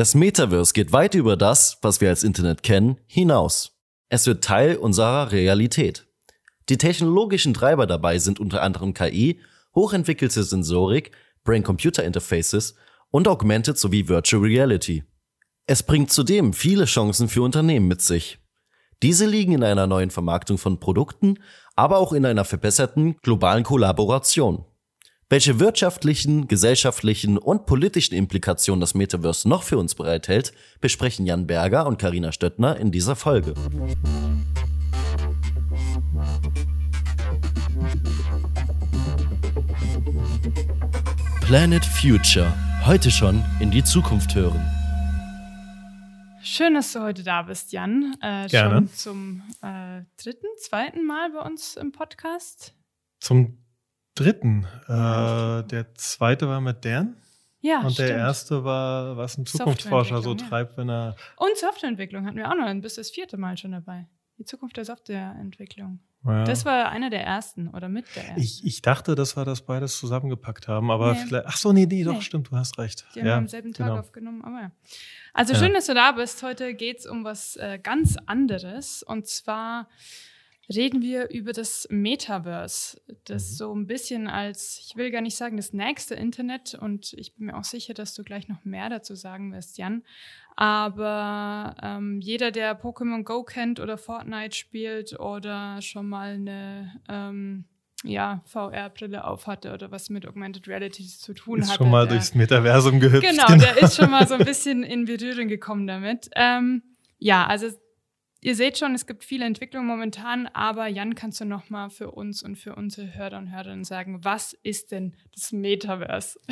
Das Metaverse geht weit über das, was wir als Internet kennen, hinaus. Es wird Teil unserer Realität. Die technologischen Treiber dabei sind unter anderem KI, hochentwickelte Sensorik, Brain-Computer-Interfaces und Augmented sowie Virtual Reality. Es bringt zudem viele Chancen für Unternehmen mit sich. Diese liegen in einer neuen Vermarktung von Produkten, aber auch in einer verbesserten globalen Kollaboration. Welche wirtschaftlichen, gesellschaftlichen und politischen Implikationen das Metaverse noch für uns bereithält, besprechen Jan Berger und Karina Stöttner in dieser Folge. Planet Future. Heute schon in die Zukunft hören. Schön, dass du heute da bist, Jan. Äh, Gerne. Schon zum äh, dritten, zweiten Mal bei uns im Podcast. Zum dritten. Äh, der zweite war mit Dan. Ja, Und stimmt. der erste war, was ein Zukunftsforscher so treibt, wenn er. Und Softwareentwicklung hatten wir auch noch. Dann bist du das vierte Mal schon dabei. Die Zukunft der Softwareentwicklung. Ja. Das war einer der ersten oder mit der ersten. Ich, ich dachte, dass wir das beides zusammengepackt haben, aber Nee. vielleicht. Ach so, nee, nee, doch, Nee. stimmt, du hast recht. Die haben ja, wir am selben Tag genau. aufgenommen, aber ja. Also schön, dass du da bist. Heute geht es um was äh, ganz anderes. Und zwar reden wir über das Metaverse. Das Mhm. so ein bisschen als, ich will gar nicht sagen, das nächste Internet. Und ich bin mir auch sicher, dass du gleich noch mehr dazu sagen wirst, Jan. Aber ähm, jeder, der Pokémon Go kennt oder Fortnite spielt oder schon mal eine ähm, ja, VR-Brille aufhatte oder was mit Augmented Reality zu tun Ist hatte. schon mal der- durchs Metaversum gehüpft. Genau, der ist schon mal so ein bisschen in Berührung gekommen damit. Ähm, ja, also ihr seht schon, es gibt viele Entwicklungen momentan, aber Jan, kannst du noch mal für uns und für unsere Hörer und Hörerinnen sagen, was ist denn das Metaverse?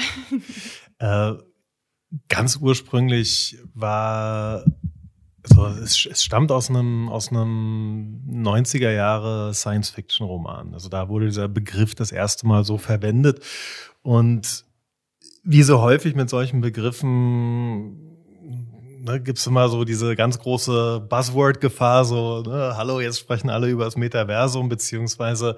Äh, ganz ursprünglich war, also es, es stammt aus einem, aus einem 90er Jahre Science-Fiction-Roman. Also da wurde dieser Begriff das erste Mal so verwendet. Und wie so häufig mit solchen Begriffen ne, gibt es immer so diese ganz große Buzzword-Gefahr, so, ne, hallo, jetzt sprechen alle über das Metaversum, beziehungsweise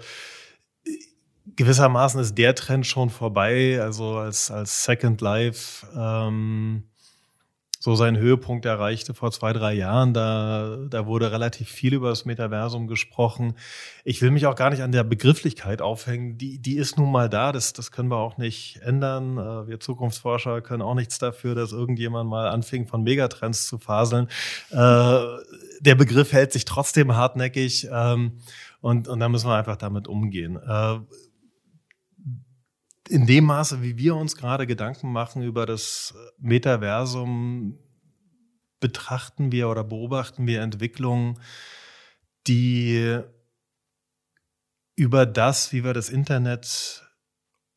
gewissermaßen ist der Trend schon vorbei. Also als, als Second Life ähm, so seinen Höhepunkt erreichte vor zwei, drei Jahren, da, da wurde relativ viel über das Metaversum gesprochen. Ich will mich auch gar nicht an der Begrifflichkeit aufhängen. Die, die ist nun mal da. Das, das können wir auch nicht ändern. Äh, Wir Zukunftsforscher können auch nichts dafür, dass irgendjemand mal anfing, von Megatrends zu faseln. Äh, Der Begriff hält sich trotzdem hartnäckig. ähm, Und, und da müssen wir einfach damit umgehen. Äh, in dem Maße, wie wir uns gerade Gedanken machen über das Metaversum, betrachten wir oder beobachten wir Entwicklungen, die über das, wie wir das Internet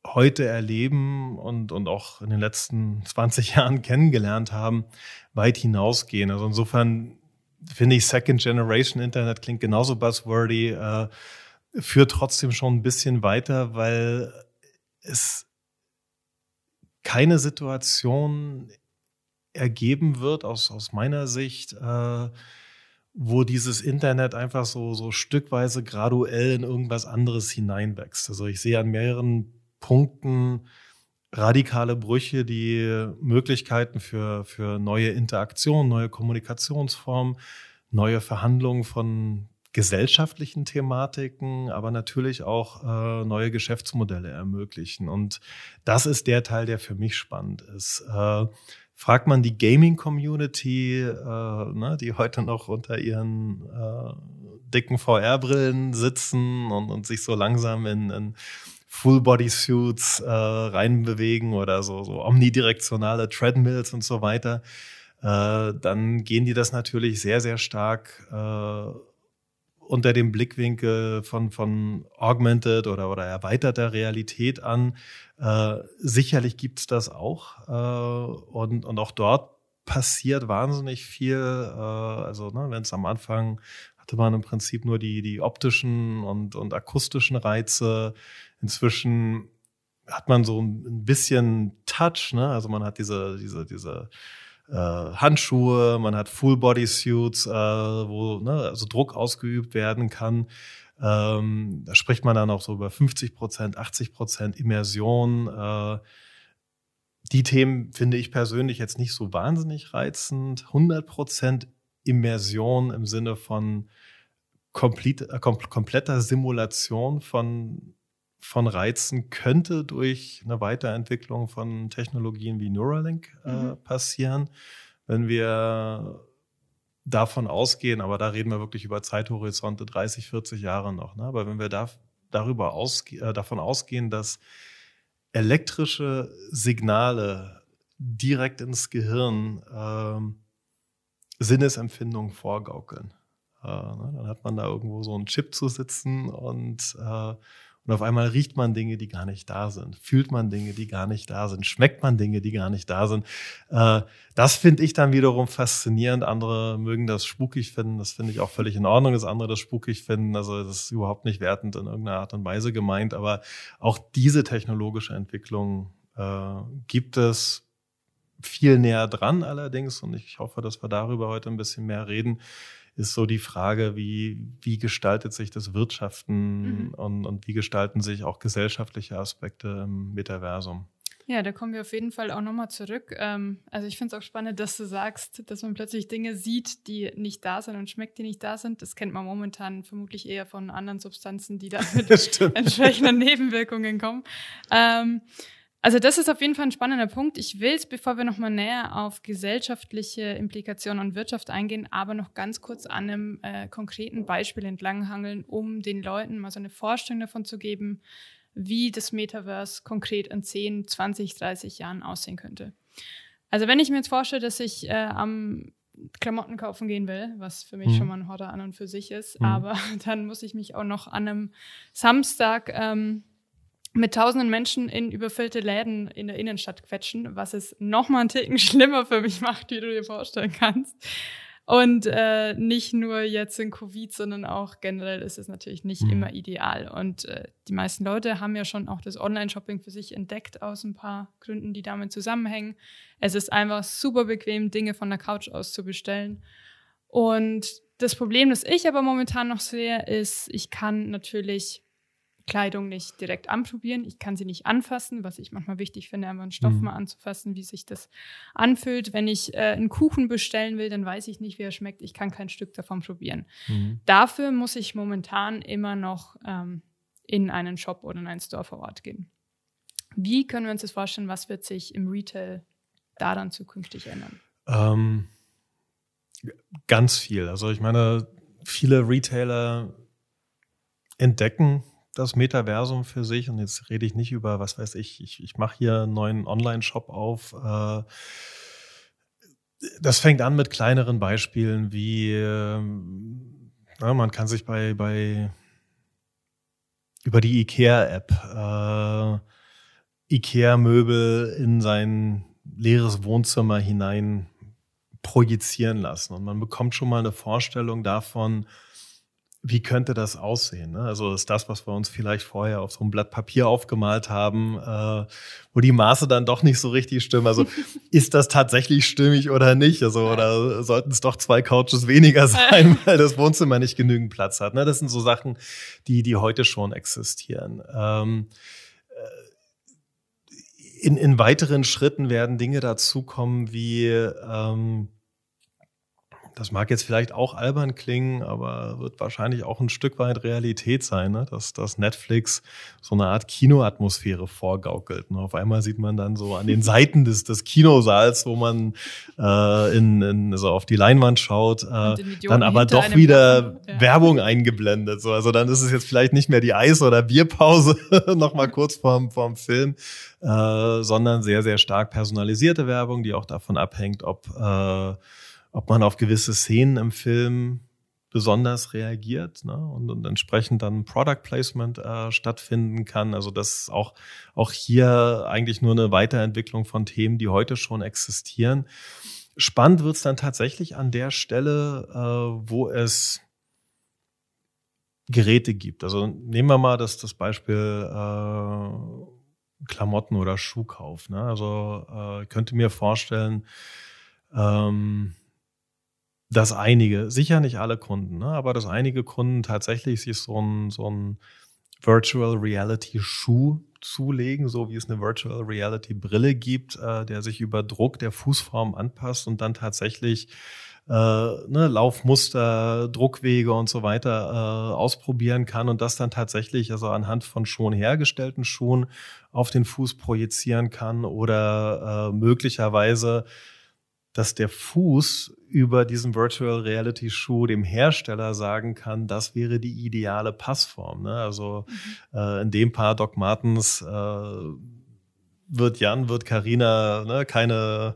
heute erleben und, und auch in den letzten 20 Jahren kennengelernt haben, weit hinausgehen. Also insofern finde ich Second Generation Internet klingt genauso buzzwordy, äh, führt trotzdem schon ein bisschen weiter, weil es keine Situation ergeben wird, aus, aus meiner Sicht, äh, wo dieses Internet einfach so, so stückweise graduell in irgendwas anderes hineinwächst. Also ich sehe an mehreren Punkten radikale Brüche, die Möglichkeiten für, für neue Interaktionen, neue Kommunikationsformen, neue Verhandlungen von gesellschaftlichen Thematiken, aber natürlich auch äh, neue Geschäftsmodelle ermöglichen. Und das ist der Teil, der für mich spannend ist. Äh, fragt man die Gaming-Community, äh, ne, die heute noch unter ihren äh, dicken VR-Brillen sitzen und, und sich so langsam in, in Full-Body-Suits äh, reinbewegen oder so, so omnidirektionale Treadmills und so weiter, äh, dann gehen die das natürlich sehr, sehr stark äh, unter dem Blickwinkel von, von augmented oder, oder erweiterter Realität an. Äh, sicherlich gibt's das auch. Äh, und, und auch dort passiert wahnsinnig viel. Äh, also, ne, wenn es am Anfang hatte man im Prinzip nur die, die optischen und, und akustischen Reize. Inzwischen hat man so ein bisschen Touch, ne? Also man hat diese, diese, diese äh, Handschuhe, man hat Full-Body-Suits, äh, wo ne, also Druck ausgeübt werden kann. Ähm, da spricht man dann auch so über 50 Prozent, 80 Prozent Immersion. Äh, die Themen finde ich persönlich jetzt nicht so wahnsinnig reizend. 100% Immersion im Sinne von komplett, äh, kompletter Simulation von, von Reizen könnte durch eine Weiterentwicklung von Technologien wie Neuralink äh, mhm. passieren. Wenn wir davon ausgehen, aber da reden wir wirklich über Zeithorizonte 30, 40 Jahre noch. Ne? Aber wenn wir da, darüber ausge äh, davon ausgehen, dass elektrische Signale direkt ins Gehirn äh, Sinnesempfindungen vorgaukeln, äh, ne? dann hat man da irgendwo so einen Chip zu sitzen und äh, und auf einmal riecht man Dinge, die gar nicht da sind, fühlt man Dinge, die gar nicht da sind, schmeckt man Dinge, die gar nicht da sind. Äh, das finde ich dann wiederum faszinierend. Andere mögen das spukig finden. Das finde ich auch völlig in Ordnung, dass andere das spukig finden. Also das ist überhaupt nicht wertend in irgendeiner Art und Weise gemeint. Aber auch diese technologische Entwicklung äh, gibt es viel näher dran allerdings. Und ich hoffe, dass wir darüber heute ein bisschen mehr reden ist so die Frage, wie, wie gestaltet sich das Wirtschaften mhm. und, und wie gestalten sich auch gesellschaftliche Aspekte im Metaversum? Ja, da kommen wir auf jeden Fall auch nochmal zurück. Ähm, also ich finde es auch spannend, dass du sagst, dass man plötzlich Dinge sieht, die nicht da sind und schmeckt, die nicht da sind. Das kennt man momentan vermutlich eher von anderen Substanzen, die da mit entsprechenden Nebenwirkungen kommen. Also das ist auf jeden Fall ein spannender Punkt. Ich will es, bevor wir nochmal näher auf gesellschaftliche Implikationen und Wirtschaft eingehen, aber noch ganz kurz an einem äh, konkreten Beispiel entlanghangeln, um den Leuten mal so eine Vorstellung davon zu geben, wie das Metaverse konkret in 10, 20, 30 Jahren aussehen könnte. Also wenn ich mir jetzt vorstelle, dass ich äh, am Klamotten kaufen gehen will, was für mich mhm. schon mal ein Horror an und für sich ist, mhm. aber dann muss ich mich auch noch an einem Samstag ähm, mit tausenden Menschen in überfüllte Läden in der Innenstadt quetschen, was es noch mal einen Ticken schlimmer für mich macht, wie du dir vorstellen kannst. Und äh, nicht nur jetzt in Covid, sondern auch generell ist es natürlich nicht mhm. immer ideal. Und äh, die meisten Leute haben ja schon auch das Online-Shopping für sich entdeckt aus ein paar Gründen, die damit zusammenhängen. Es ist einfach super bequem, Dinge von der Couch aus zu bestellen. Und das Problem, das ich aber momentan noch sehe, ist, ich kann natürlich Kleidung nicht direkt anprobieren. Ich kann sie nicht anfassen, was ich manchmal wichtig finde, einfach einen Stoff mhm. mal anzufassen, wie sich das anfühlt. Wenn ich äh, einen Kuchen bestellen will, dann weiß ich nicht, wie er schmeckt. Ich kann kein Stück davon probieren. Mhm. Dafür muss ich momentan immer noch ähm, in einen Shop oder in einen Store vor Ort gehen. Wie können wir uns das vorstellen? Was wird sich im Retail daran zukünftig ändern? Ähm, ganz viel. Also ich meine, viele Retailer entdecken das Metaversum für sich. Und jetzt rede ich nicht über, was weiß ich, ich, ich mache hier einen neuen Online-Shop auf. Äh, das fängt an mit kleineren Beispielen wie, ja, man kann sich bei, bei über die IKEA-App äh, IKEA-Möbel in sein leeres Wohnzimmer hinein projizieren lassen. Und man bekommt schon mal eine Vorstellung davon, wie könnte das aussehen? Ne? Also ist das, was wir uns vielleicht vorher auf so einem Blatt Papier aufgemalt haben, äh, wo die Maße dann doch nicht so richtig stimmen. Also ist das tatsächlich stimmig oder nicht? Also oder sollten es doch zwei Couches weniger sein, weil das Wohnzimmer nicht genügend Platz hat? Ne? Das sind so Sachen, die die heute schon existieren. Ähm, äh, in, in weiteren Schritten werden Dinge dazukommen wie ähm, das mag jetzt vielleicht auch albern klingen, aber wird wahrscheinlich auch ein Stück weit Realität sein, ne? dass, dass Netflix so eine Art Kinoatmosphäre vorgaukelt. Ne? Auf einmal sieht man dann so an den Seiten des, des Kinosaals, wo man äh, in, in, so auf die Leinwand schaut, äh, dann aber doch wieder ja. Werbung eingeblendet. So, also dann ist es jetzt vielleicht nicht mehr die Eis- oder Bierpause nochmal kurz vorm, vorm Film, äh, sondern sehr, sehr stark personalisierte Werbung, die auch davon abhängt, ob äh, ob man auf gewisse Szenen im Film besonders reagiert ne? und, und entsprechend dann Product Placement äh, stattfinden kann. Also das auch, auch hier eigentlich nur eine Weiterentwicklung von Themen, die heute schon existieren. Spannend wird es dann tatsächlich an der Stelle, äh, wo es Geräte gibt. Also nehmen wir mal das, das Beispiel äh, Klamotten oder Schuhkauf. Ne? Also äh, könnte mir vorstellen, ähm, dass einige, sicher nicht alle Kunden, ne, aber dass einige Kunden tatsächlich sich so ein, so ein Virtual Reality Schuh zulegen, so wie es eine Virtual Reality Brille gibt, äh, der sich über Druck der Fußform anpasst und dann tatsächlich äh, ne, Laufmuster, Druckwege und so weiter äh, ausprobieren kann und das dann tatsächlich also anhand von schon hergestellten Schuhen auf den Fuß projizieren kann oder äh, möglicherweise dass der Fuß über diesen Virtual Reality Schuh dem Hersteller sagen kann, das wäre die ideale Passform. Ne? Also mhm. äh, in dem Paar Doc Martens äh, wird Jan, wird Karina ne, keine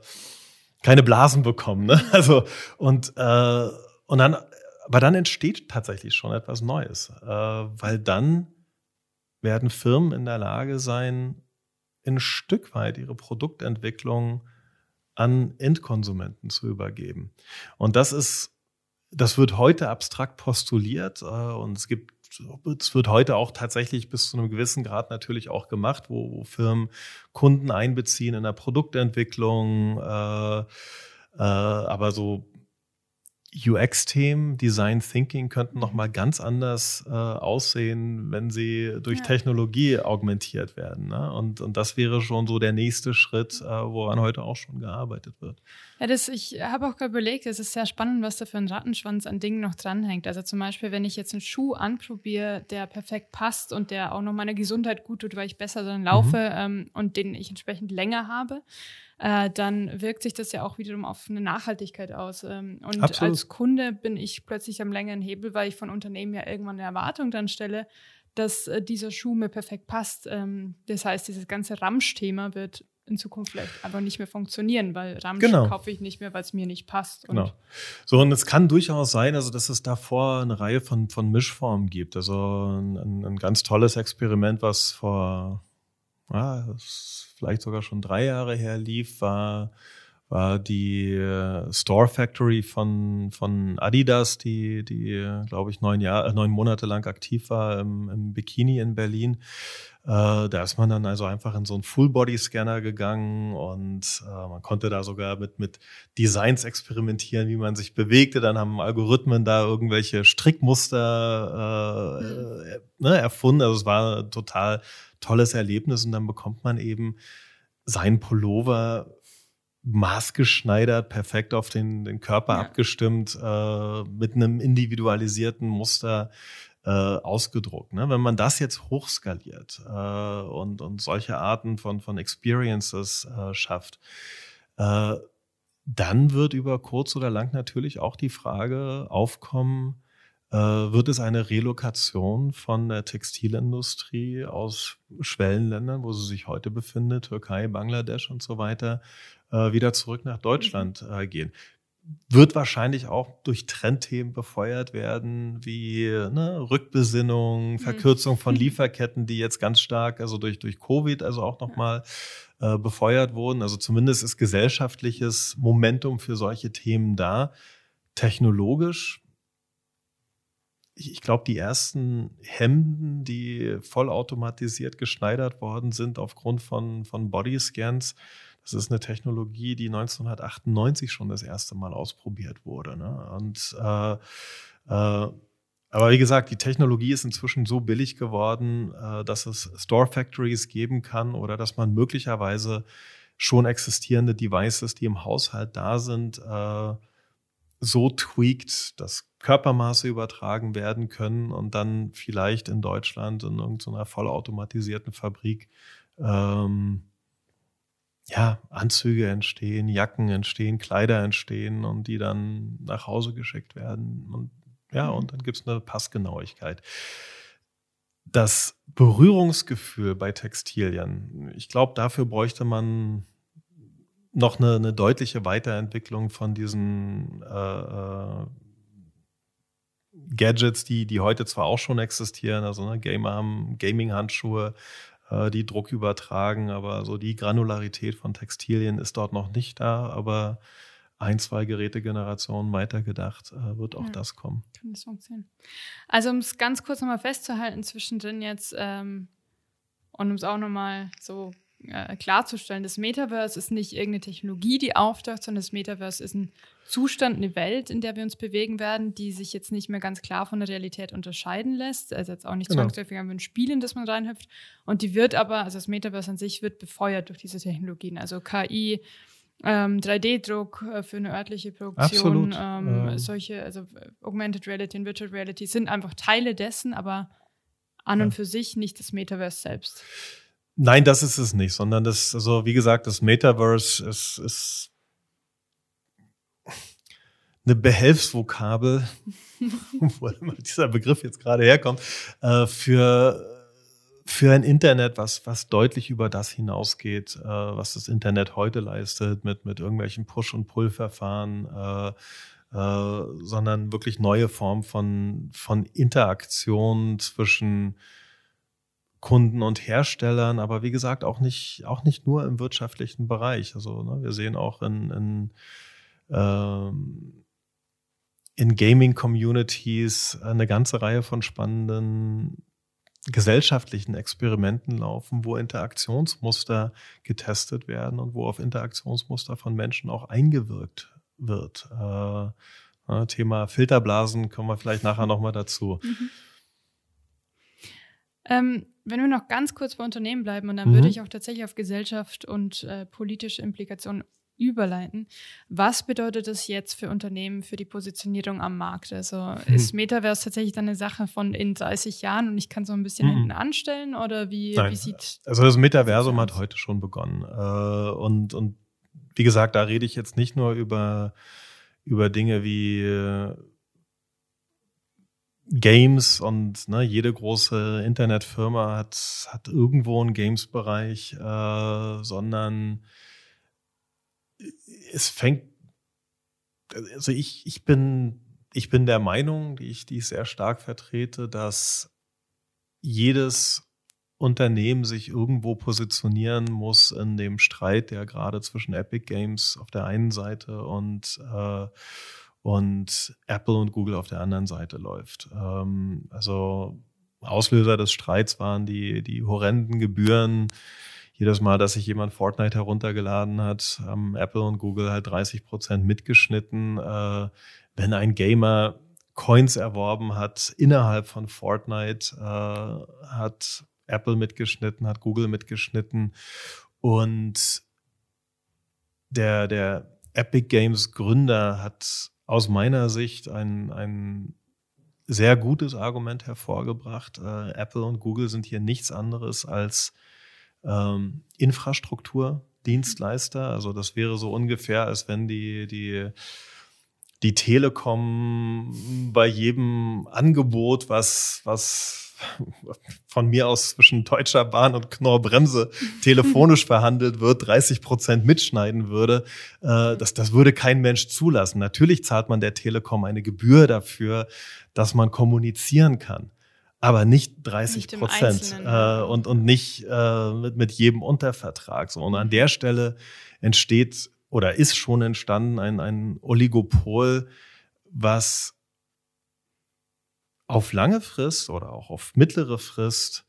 keine Blasen bekommen. Ne? Also und äh, und dann, aber dann entsteht tatsächlich schon etwas Neues, äh, weil dann werden Firmen in der Lage sein, ein Stück weit ihre Produktentwicklung an Endkonsumenten zu übergeben. Und das ist, das wird heute abstrakt postuliert äh, und es gibt es wird heute auch tatsächlich bis zu einem gewissen Grad natürlich auch gemacht, wo, wo Firmen Kunden einbeziehen in der Produktentwicklung, äh, äh, aber so UX-Themen, Design Thinking könnten nochmal ganz anders äh, aussehen, wenn sie durch ja. Technologie augmentiert werden. Ne? Und, und das wäre schon so der nächste Schritt, äh, woran heute auch schon gearbeitet wird. Ja, das, ich habe auch gerade überlegt, es ist sehr spannend, was da für ein Rattenschwanz an Dingen noch dranhängt. Also zum Beispiel, wenn ich jetzt einen Schuh anprobiere, der perfekt passt und der auch noch meiner Gesundheit gut tut, weil ich besser dann laufe mhm. ähm, und den ich entsprechend länger habe, äh, dann wirkt sich das ja auch wiederum auf eine Nachhaltigkeit aus. Ähm, und Absolut. als Kunde bin ich plötzlich am längeren Hebel, weil ich von Unternehmen ja irgendwann eine Erwartung dann stelle, dass äh, dieser Schuh mir perfekt passt. Ähm, das heißt, dieses ganze Ramsch-Thema wird in Zukunft vielleicht einfach nicht mehr funktionieren, weil Ramsch genau. kaufe ich nicht mehr, weil es mir nicht passt. genau. So, und es kann durchaus sein, also dass es davor eine Reihe von, von Mischformen gibt. Also ein, ein ganz tolles Experiment, was vor das vielleicht sogar schon drei Jahre her lief, war, war die äh, Store Factory von, von Adidas, die, die glaube ich, neun, Jahr, äh, neun Monate lang aktiv war im, im Bikini in Berlin. Äh, da ist man dann also einfach in so einen Full-Body-Scanner gegangen und äh, man konnte da sogar mit, mit Designs experimentieren, wie man sich bewegte. Dann haben Algorithmen da irgendwelche Strickmuster äh, äh, ne, erfunden. Also es war total tolles Erlebnis und dann bekommt man eben seinen Pullover maßgeschneidert, perfekt auf den, den Körper ja. abgestimmt, äh, mit einem individualisierten Muster äh, ausgedruckt. Ne? Wenn man das jetzt hochskaliert äh, und, und solche Arten von, von Experiences äh, schafft, äh, dann wird über kurz oder lang natürlich auch die Frage aufkommen, äh, wird es eine Relokation von der Textilindustrie aus Schwellenländern, wo sie sich heute befindet, Türkei, Bangladesch und so weiter, äh, wieder zurück nach Deutschland mhm. äh, gehen. Wird wahrscheinlich auch durch Trendthemen befeuert werden, wie ne, Rückbesinnung, mhm. Verkürzung von Lieferketten, die jetzt ganz stark, also durch, durch Covid, also auch nochmal äh, befeuert wurden. Also zumindest ist gesellschaftliches Momentum für solche Themen da. Technologisch ich glaube, die ersten Hemden, die vollautomatisiert geschneidert worden sind aufgrund von, von Bodyscans, das ist eine Technologie, die 1998 schon das erste Mal ausprobiert wurde. Ne? Und äh, äh, aber wie gesagt, die Technologie ist inzwischen so billig geworden, äh, dass es Store Factories geben kann oder dass man möglicherweise schon existierende Devices, die im Haushalt da sind, äh, so tweakt, dass Körpermaße übertragen werden können und dann vielleicht in Deutschland in irgendeiner vollautomatisierten Fabrik ähm, ja, Anzüge entstehen, Jacken entstehen, Kleider entstehen und die dann nach Hause geschickt werden. Und ja, mhm. und dann gibt es eine Passgenauigkeit. Das Berührungsgefühl bei Textilien, ich glaube, dafür bräuchte man noch eine, eine deutliche Weiterentwicklung von diesen äh, äh, Gadgets, die, die heute zwar auch schon existieren, also ne, Gamer haben Gaming-Handschuhe, äh, die Druck übertragen, aber so die Granularität von Textilien ist dort noch nicht da, aber ein, zwei Gerätegenerationen weitergedacht, äh, wird auch ja, das kommen. Kann das funktionieren. Also um es ganz kurz nochmal festzuhalten, zwischendrin jetzt, ähm, und um es auch nochmal so äh, klarzustellen. Das Metaverse ist nicht irgendeine Technologie, die auftaucht, sondern das Metaverse ist ein Zustand, eine Welt, in der wir uns bewegen werden, die sich jetzt nicht mehr ganz klar von der Realität unterscheiden lässt. Also jetzt auch nicht genau. zwangsläufig ein Spiel, in das man reinhüpft. Und die wird aber, also das Metaverse an sich wird befeuert durch diese Technologien. Also KI, ähm, 3D-Druck äh, für eine örtliche Produktion, ähm, ähm. solche, also Augmented Reality und Virtual Reality sind einfach Teile dessen, aber an und für sich nicht das Metaverse selbst. Nein, das ist es nicht, sondern das, also wie gesagt, das Metaverse ist, ist eine Behelfsvokabel, wo dieser Begriff jetzt gerade herkommt, äh, für für ein Internet, was, was deutlich über das hinausgeht, äh, was das Internet heute leistet, mit, mit irgendwelchen Push- und Pull-Verfahren, äh, äh, sondern wirklich neue Formen von, von Interaktion zwischen Kunden und Herstellern, aber wie gesagt, auch nicht, auch nicht nur im wirtschaftlichen Bereich. Also ne, wir sehen auch in, in, ähm, in Gaming-Communities eine ganze Reihe von spannenden gesellschaftlichen Experimenten laufen, wo Interaktionsmuster getestet werden und wo auf Interaktionsmuster von Menschen auch eingewirkt wird. Äh, Thema Filterblasen kommen wir vielleicht nachher nochmal dazu. Mhm. Ähm, wenn wir noch ganz kurz bei Unternehmen bleiben, und dann mhm. würde ich auch tatsächlich auf Gesellschaft und äh, politische Implikationen überleiten. Was bedeutet das jetzt für Unternehmen für die Positionierung am Markt? Also mhm. ist Metaverse tatsächlich dann eine Sache von in 30 Jahren und ich kann so ein bisschen mhm. hinten anstellen oder wie, Nein. wie sieht Also das Metaversum hat heute schon begonnen. Äh, und, und wie gesagt, da rede ich jetzt nicht nur über, über Dinge wie äh, Games und ne, jede große Internetfirma hat, hat irgendwo einen Games-Bereich, äh, sondern es fängt, also ich, ich bin, ich bin der Meinung, die ich, die ich sehr stark vertrete, dass jedes Unternehmen sich irgendwo positionieren muss in dem Streit, der gerade zwischen Epic Games auf der einen Seite und, äh, und Apple und Google auf der anderen Seite läuft. Ähm, also Auslöser des Streits waren die, die horrenden Gebühren, jedes Mal, dass sich jemand Fortnite heruntergeladen hat, haben Apple und Google halt 30 Prozent mitgeschnitten. Äh, wenn ein Gamer Coins erworben hat innerhalb von Fortnite, äh, hat Apple mitgeschnitten, hat Google mitgeschnitten und der, der Epic Games Gründer hat aus meiner Sicht ein, ein sehr gutes Argument hervorgebracht. Äh, Apple und Google sind hier nichts anderes als ähm, Infrastrukturdienstleister. Also das wäre so ungefähr, als wenn die, die, die Telekom bei jedem Angebot, was, was von mir aus zwischen Deutscher Bahn und Knorrbremse telefonisch verhandelt wird, 30 Prozent mitschneiden würde, äh, das, das würde kein Mensch zulassen. Natürlich zahlt man der Telekom eine Gebühr dafür, dass man kommunizieren kann aber nicht 30 Prozent äh, und, und nicht äh, mit, mit jedem Untervertrag. So. Und an der Stelle entsteht oder ist schon entstanden ein, ein Oligopol, was auf lange Frist oder auch auf mittlere Frist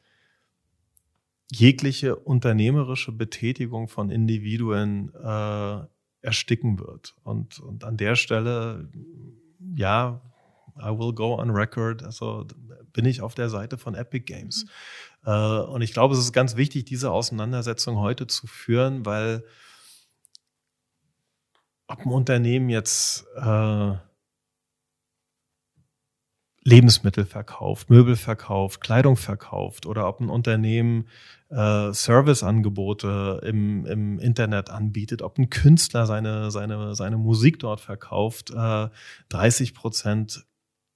jegliche unternehmerische Betätigung von Individuen äh, ersticken wird. Und, und an der Stelle, ja, I will go on record. Also bin ich auf der Seite von Epic Games. Mhm. Äh, und ich glaube, es ist ganz wichtig, diese Auseinandersetzung heute zu führen, weil ob ein Unternehmen jetzt äh, Lebensmittel verkauft, Möbel verkauft, Kleidung verkauft oder ob ein Unternehmen äh, Serviceangebote im, im Internet anbietet, ob ein Künstler seine, seine, seine Musik dort verkauft, äh, 30 Prozent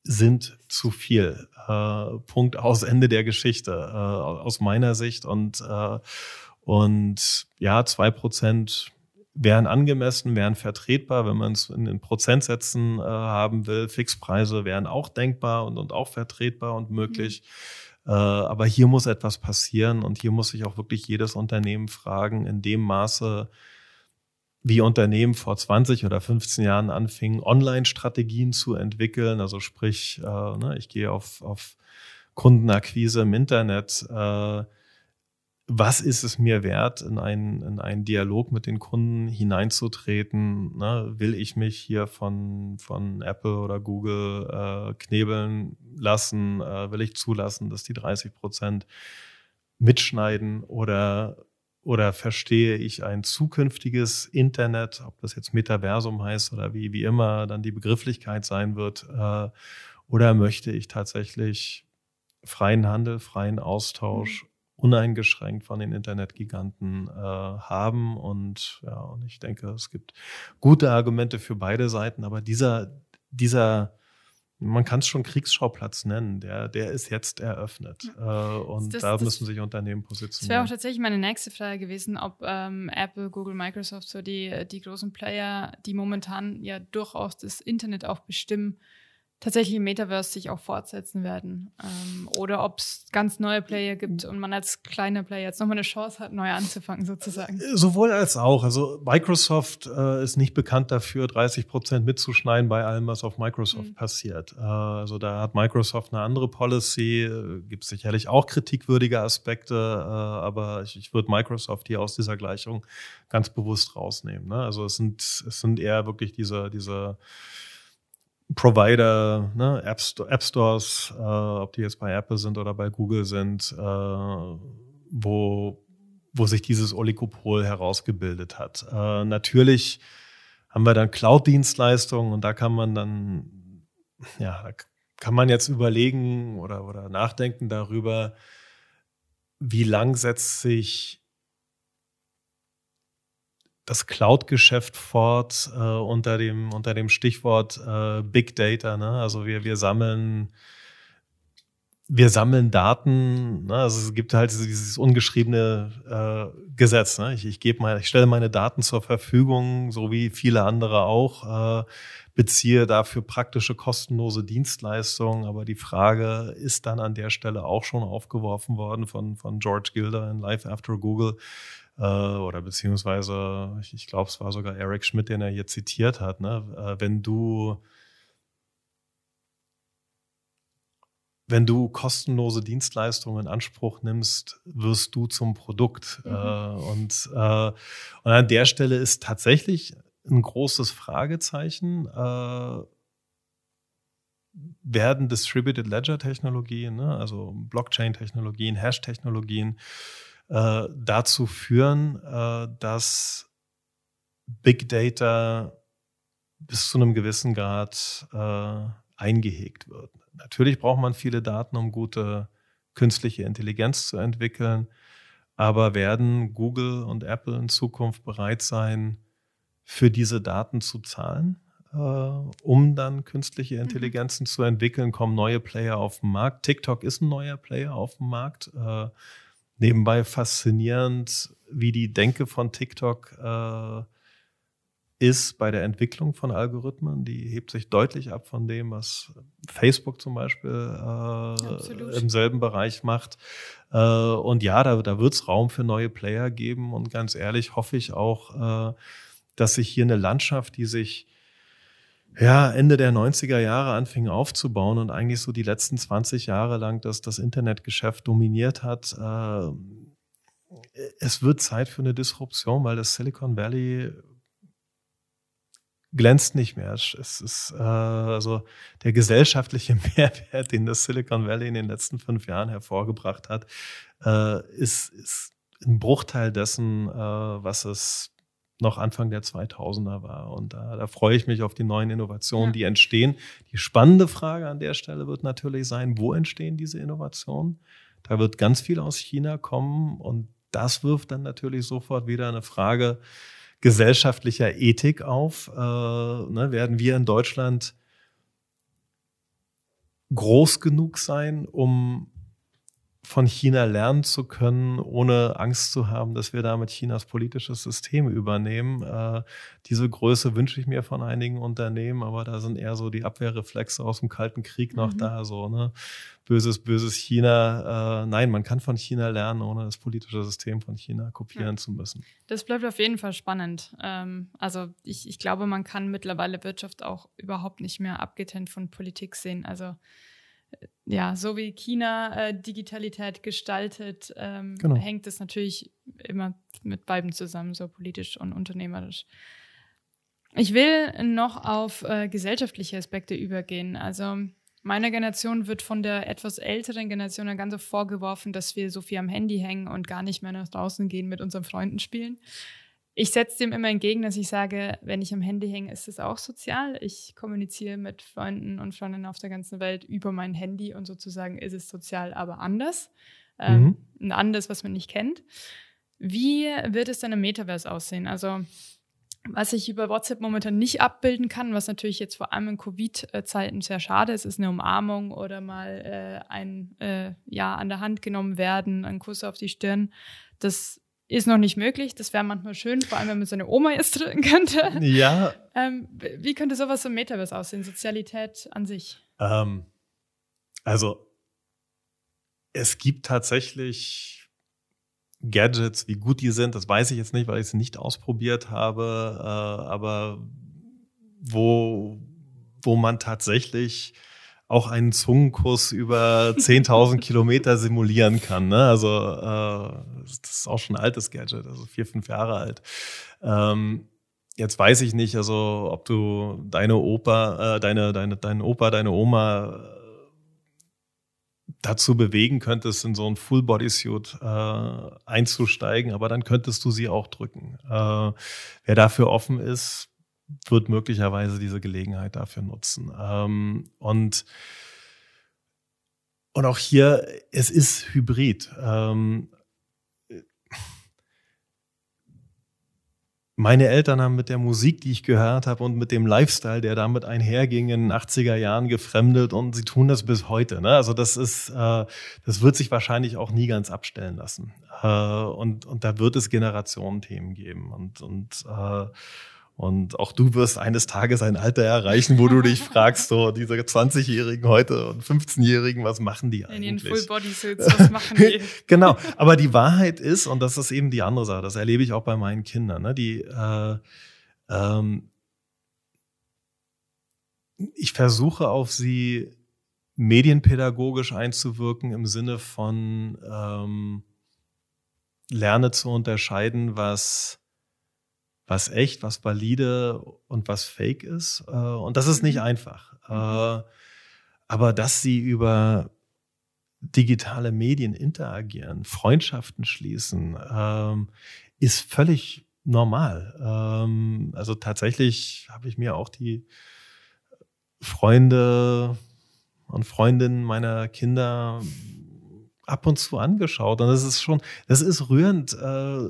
sind zu viel. Äh, Punkt aus Ende der Geschichte äh, aus meiner Sicht und äh, und ja zwei Prozent wären angemessen, wären vertretbar, wenn man es in den Prozentsätzen äh, haben will. Fixpreise wären auch denkbar und, und auch vertretbar und möglich. Mhm. Äh, aber hier muss etwas passieren und hier muss sich auch wirklich jedes Unternehmen fragen, in dem Maße wie Unternehmen vor 20 oder 15 Jahren anfingen, Online-Strategien zu entwickeln. Also sprich, äh, ne, ich gehe auf, auf Kundenakquise im Internet. Äh, was ist es mir wert, in einen, in einen Dialog mit den Kunden hineinzutreten? Ne? Will ich mich hier von, von Apple oder Google äh, knebeln lassen? Äh, will ich zulassen, dass die 30 Prozent mitschneiden oder oder verstehe ich ein zukünftiges Internet, ob das jetzt Metaversum heißt oder wie, wie immer dann die Begrifflichkeit sein wird, äh, oder möchte ich tatsächlich freien Handel, freien Austausch. Uneingeschränkt von den Internetgiganten äh, haben. Und ja, und ich denke, es gibt gute Argumente für beide Seiten, aber dieser, dieser man kann es schon Kriegsschauplatz nennen, der, der ist jetzt eröffnet. Äh, und das, da das, müssen sich Unternehmen positionieren. Das wäre auch tatsächlich meine nächste Frage gewesen, ob ähm, Apple, Google, Microsoft, so die, die großen Player, die momentan ja durchaus das Internet auch bestimmen, tatsächlich im Metaverse sich auch fortsetzen werden. Ähm, oder ob es ganz neue Player gibt und man als kleiner Player jetzt nochmal eine Chance hat, neu anzufangen sozusagen. Äh, sowohl als auch. Also Microsoft äh, ist nicht bekannt dafür, 30 Prozent mitzuschneiden bei allem, was auf Microsoft mhm. passiert. Äh, also da hat Microsoft eine andere Policy, äh, gibt sicherlich auch kritikwürdige Aspekte, äh, aber ich, ich würde Microsoft hier aus dieser Gleichung ganz bewusst rausnehmen. Ne? Also es sind, es sind eher wirklich diese, diese Provider, ne, App, App Stores, äh, ob die jetzt bei Apple sind oder bei Google sind, äh, wo, wo sich dieses Oligopol herausgebildet hat. Äh, natürlich haben wir dann Cloud-Dienstleistungen und da kann man dann, ja, da kann man jetzt überlegen oder, oder nachdenken darüber, wie lang setzt sich das Cloud-Geschäft fort äh, unter, dem, unter dem Stichwort äh, Big Data. Ne? Also wir, wir sammeln wir sammeln Daten, ne? also es gibt halt dieses ungeschriebene äh, Gesetz. Ne? Ich, ich gebe mal, ich stelle meine Daten zur Verfügung, so wie viele andere auch, äh, beziehe dafür praktische kostenlose Dienstleistungen. Aber die Frage ist dann an der Stelle auch schon aufgeworfen worden von, von George Gilder in Life After Google äh, oder beziehungsweise, ich, ich glaube, es war sogar Eric Schmidt, den er hier zitiert hat, ne? Äh, wenn du wenn du kostenlose Dienstleistungen in Anspruch nimmst, wirst du zum Produkt. Mhm. Äh, und, äh, und an der Stelle ist tatsächlich ein großes Fragezeichen. Äh, werden Distributed Ledger Technologien, ne, also Blockchain Technologien, Hash Technologien, äh, dazu führen, äh, dass Big Data bis zu einem gewissen Grad äh, eingehegt wird. Natürlich braucht man viele Daten, um gute künstliche Intelligenz zu entwickeln, aber werden Google und Apple in Zukunft bereit sein, für diese Daten zu zahlen, äh, um dann künstliche mhm. Intelligenzen mhm. zu entwickeln? Kommen neue Player auf den Markt? TikTok ist ein neuer Player auf dem Markt. Nebenbei faszinierend, wie die Denke von TikTok äh, ist bei der Entwicklung von Algorithmen. Die hebt sich deutlich ab von dem, was Facebook zum Beispiel äh, im selben Bereich macht. Äh, und ja, da, da wird es Raum für neue Player geben. Und ganz ehrlich hoffe ich auch, äh, dass sich hier eine Landschaft, die sich ja, Ende der 90er Jahre anfing aufzubauen und eigentlich so die letzten 20 Jahre lang das, das Internetgeschäft dominiert hat. Äh, es wird Zeit für eine Disruption, weil das Silicon Valley glänzt nicht mehr. Es ist äh, also der gesellschaftliche Mehrwert, den das Silicon Valley in den letzten fünf Jahren hervorgebracht hat, äh, ist, ist ein Bruchteil dessen, äh, was es noch Anfang der 2000er war. Und da, da freue ich mich auf die neuen Innovationen, ja. die entstehen. Die spannende Frage an der Stelle wird natürlich sein, wo entstehen diese Innovationen? Da wird ganz viel aus China kommen und das wirft dann natürlich sofort wieder eine Frage gesellschaftlicher Ethik auf. Äh, ne, werden wir in Deutschland groß genug sein, um von China lernen zu können, ohne Angst zu haben, dass wir damit Chinas politisches System übernehmen. Äh, diese Größe wünsche ich mir von einigen Unternehmen, aber da sind eher so die Abwehrreflexe aus dem Kalten Krieg noch mhm. da, so, ne? Böses, böses China. Äh, nein, man kann von China lernen, ohne das politische System von China kopieren ja. zu müssen. Das bleibt auf jeden Fall spannend. Ähm, also ich, ich glaube, man kann mittlerweile Wirtschaft auch überhaupt nicht mehr abgetrennt von Politik sehen. Also ja, so wie China äh, Digitalität gestaltet, ähm, genau. hängt es natürlich immer mit beiden zusammen, so politisch und unternehmerisch. Ich will noch auf äh, gesellschaftliche Aspekte übergehen. Also meiner Generation wird von der etwas älteren Generation dann ganz so vorgeworfen, dass wir so viel am Handy hängen und gar nicht mehr nach draußen gehen, mit unseren Freunden spielen. Ich setze dem immer entgegen, dass ich sage, wenn ich am Handy hänge, ist es auch sozial. Ich kommuniziere mit Freunden und Freundinnen auf der ganzen Welt über mein Handy und sozusagen ist es sozial, aber anders. Ähm, mhm. ein anderes, was man nicht kennt. Wie wird es dann im Metaverse aussehen? Also was ich über WhatsApp momentan nicht abbilden kann, was natürlich jetzt vor allem in Covid-Zeiten sehr schade ist, ist eine Umarmung oder mal äh, ein äh, Ja an der Hand genommen werden, ein Kuss auf die Stirn. Das ist noch nicht möglich. Das wäre manchmal schön, vor allem wenn man seine Oma jetzt drücken könnte. Ja. Ähm, wie könnte sowas im Metaverse aussehen, Sozialität an sich? Ähm, also es gibt tatsächlich Gadgets, wie gut die sind, das weiß ich jetzt nicht, weil ich es nicht ausprobiert habe, äh, aber wo, wo man tatsächlich auch einen Zungenkuss über 10.000 Kilometer simulieren kann. Ne? Also äh, das ist auch schon ein altes Gadget, also vier, fünf Jahre alt. Ähm, jetzt weiß ich nicht, also ob du deine Opa, äh, deine, deine, deinen Opa, deine Oma dazu bewegen könntest, in so ein Full-Body-Suit äh, einzusteigen, aber dann könntest du sie auch drücken. Äh, wer dafür offen ist, wird möglicherweise diese Gelegenheit dafür nutzen. Ähm, und und auch hier, es ist hybrid. Ähm, meine Eltern haben mit der Musik, die ich gehört habe und mit dem Lifestyle, der damit einherging, in den 80er Jahren gefremdet und sie tun das bis heute. Ne? Also das ist, äh, das wird sich wahrscheinlich auch nie ganz abstellen lassen. Äh, und, und da wird es Generationenthemen geben. Und, und äh, und auch du wirst eines Tages ein Alter erreichen, wo du dich fragst, so diese 20-Jährigen heute und 15-Jährigen, was machen die eigentlich? In den Full Bodysuits, was machen die? genau, aber die Wahrheit ist, und das ist eben die andere Sache, das erlebe ich auch bei meinen Kindern, ne, die äh, ähm, ich versuche auf sie medienpädagogisch einzuwirken im Sinne von ähm, lerne zu unterscheiden, was was echt, was valide und was fake ist. Äh, und das ist nicht mhm. einfach. Mhm. Aber dass sie über digitale Medien interagieren, Freundschaften schließen, ähm, ist völlig normal. Ähm, also tatsächlich habe ich mir auch die Freunde und Freundinnen meiner Kinder ab und zu angeschaut. Und das ist schon, das ist rührend äh,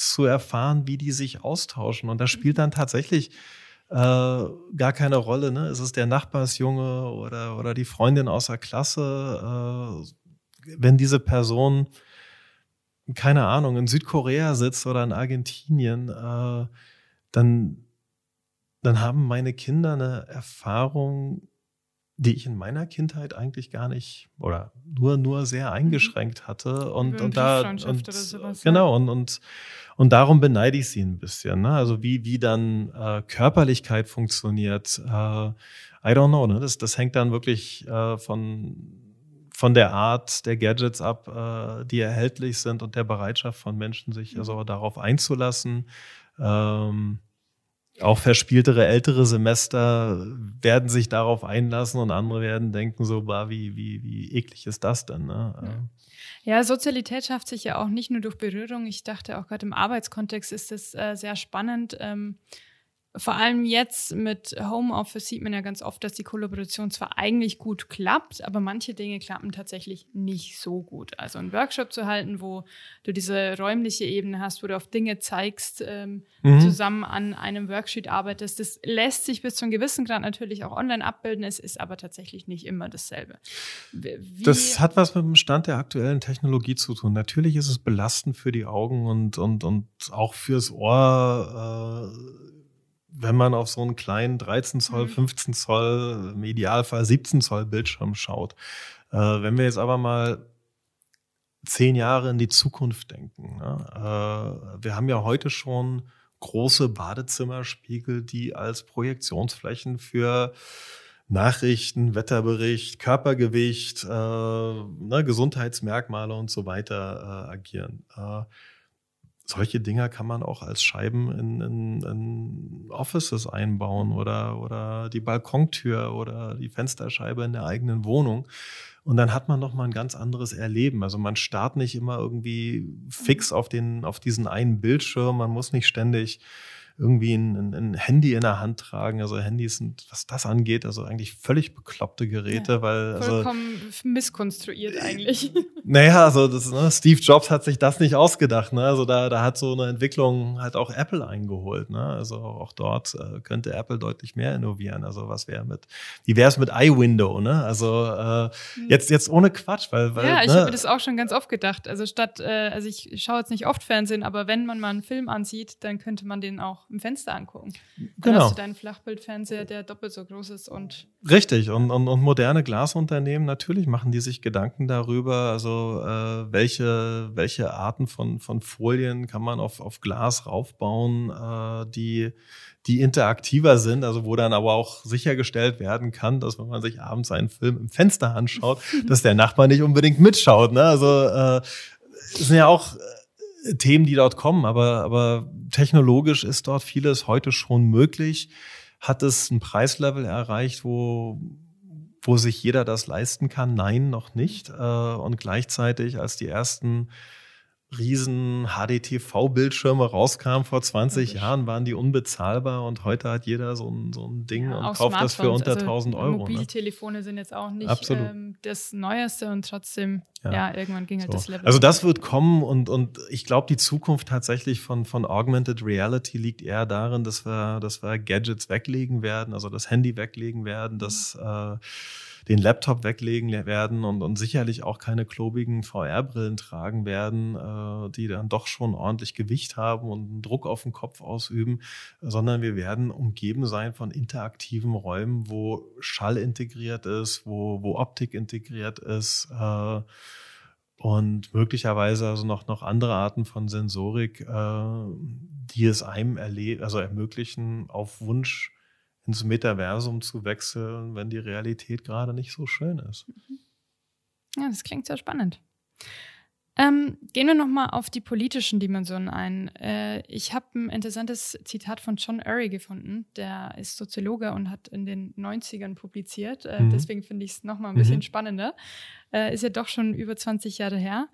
zu erfahren, wie die sich austauschen. Und das spielt dann tatsächlich äh, gar keine Rolle. Ne? Ist es der Nachbarsjunge oder, oder die Freundin aus der Klasse? Äh, wenn diese Person, keine Ahnung, in Südkorea sitzt oder in Argentinien, äh, dann, dann haben meine Kinder eine Erfahrung, die ich in meiner Kindheit eigentlich gar nicht oder nur nur sehr mhm. eingeschränkt hatte und und da und, sowas, genau und und und darum beneide ich sie ein bisschen ne? also wie wie dann äh, Körperlichkeit funktioniert äh, I don't know ne? das das hängt dann wirklich äh, von von der Art der Gadgets ab äh, die erhältlich sind und der Bereitschaft von Menschen sich mhm. also darauf einzulassen ähm, auch verspieltere ältere Semester werden sich darauf einlassen und andere werden denken so, bah, wie, wie, wie eklig ist das denn? Ne? Ja, Sozialität schafft sich ja auch nicht nur durch Berührung. Ich dachte auch gerade im Arbeitskontext ist es äh, sehr spannend. Ähm, vor allem jetzt mit Homeoffice sieht man ja ganz oft, dass die Kollaboration zwar eigentlich gut klappt, aber manche Dinge klappen tatsächlich nicht so gut. Also einen Workshop zu halten, wo du diese räumliche Ebene hast, wo du auf Dinge zeigst, ähm, mhm. zusammen an einem Worksheet arbeitest, das lässt sich bis zu einem gewissen Grad natürlich auch online abbilden. Es ist aber tatsächlich nicht immer dasselbe. Wie das hat was mit dem Stand der aktuellen Technologie zu tun. Natürlich ist es belastend für die Augen und, und, und auch fürs Ohr. Äh wenn man auf so einen kleinen 13 Zoll, 15 mhm. Zoll, im Idealfall 17 Zoll Bildschirm schaut. Äh, wenn wir jetzt aber mal zehn Jahre in die Zukunft denken. Ne? Äh, wir haben ja heute schon große Badezimmerspiegel, die als Projektionsflächen für Nachrichten, Wetterbericht, Körpergewicht, äh, ne, Gesundheitsmerkmale und so weiter äh, agieren. Solche Dinger kann man auch als Scheiben in, in, in Offices einbauen oder, oder die Balkontür oder die Fensterscheibe in der eigenen Wohnung. Und dann hat man noch mal ein ganz anderes Erleben. Also man starrt nicht immer irgendwie fix auf den, auf diesen einen Bildschirm. Man muss nicht ständig irgendwie ein, ein, Handy in der Hand tragen. Also Handys sind, was das angeht, also eigentlich völlig bekloppte Geräte, ja, weil. Also, vollkommen misskonstruiert eigentlich. Naja, also das, ne, Steve Jobs hat sich das nicht ausgedacht. Ne? Also da, da hat so eine Entwicklung halt auch Apple eingeholt. Ne? Also auch dort äh, könnte Apple deutlich mehr innovieren. Also was wäre mit, wie wäre es mit iWindow? Ne? Also äh, hm. jetzt, jetzt ohne Quatsch, weil. weil ja, ich ne? habe mir das auch schon ganz oft gedacht. Also statt, äh, also ich schaue jetzt nicht oft Fernsehen, aber wenn man mal einen Film ansieht, dann könnte man den auch im Fenster angucken. Dann genau. hast du deinen Flachbildfernseher, der doppelt so groß ist und. Richtig. Und, und, und moderne Glasunternehmen, natürlich machen die sich Gedanken darüber, also äh, welche, welche Arten von, von Folien kann man auf, auf Glas raufbauen, äh, die die interaktiver sind, also wo dann aber auch sichergestellt werden kann, dass wenn man sich abends einen Film im Fenster anschaut, dass der Nachbar nicht unbedingt mitschaut. Ne? Also äh, sind ja auch Themen, die dort kommen, aber, aber technologisch ist dort vieles heute schon möglich. Hat es ein Preislevel erreicht, wo, wo sich jeder das leisten kann? Nein, noch nicht. Äh, und gleichzeitig, als die ersten riesen HDTV-Bildschirme rauskamen vor 20 ja, Jahren, waren die unbezahlbar und heute hat jeder so ein, so ein Ding ja, und kauft das für unter also 1000 Euro. Ne? Mobiltelefone ne? sind jetzt auch nicht ähm, das Neueste und trotzdem, ja, ja irgendwann ging halt so. das Level. Also das wird kommen und, und ich glaube, die Zukunft tatsächlich von, von Augmented Reality liegt eher darin, dass wir, dass wir Gadgets weglegen werden, also das Handy weglegen werden, mhm. dass äh, den Laptop weglegen werden und, und sicherlich auch keine klobigen VR-Brillen tragen werden, äh, die dann doch schon ordentlich Gewicht haben und einen Druck auf den Kopf ausüben, sondern wir werden umgeben sein von interaktiven Räumen, wo Schall integriert ist, wo, wo Optik integriert ist. Äh, und möglicherweise also noch, noch andere Arten von Sensorik, äh, die es einem erle also ermöglichen, auf Wunsch ins Metaversum zu wechseln, wenn die Realität gerade nicht so schön ist. Ja, das klingt sehr spannend. Ähm, gehen wir nochmal auf die politischen Dimensionen ein. Äh, ich habe ein interessantes Zitat von John Urry gefunden. Der ist Soziologe und hat in den 90ern publiziert. Äh, mhm. Deswegen finde ich es nochmal ein bisschen mhm. spannender. Äh, ist ja doch schon über 20 Jahre her.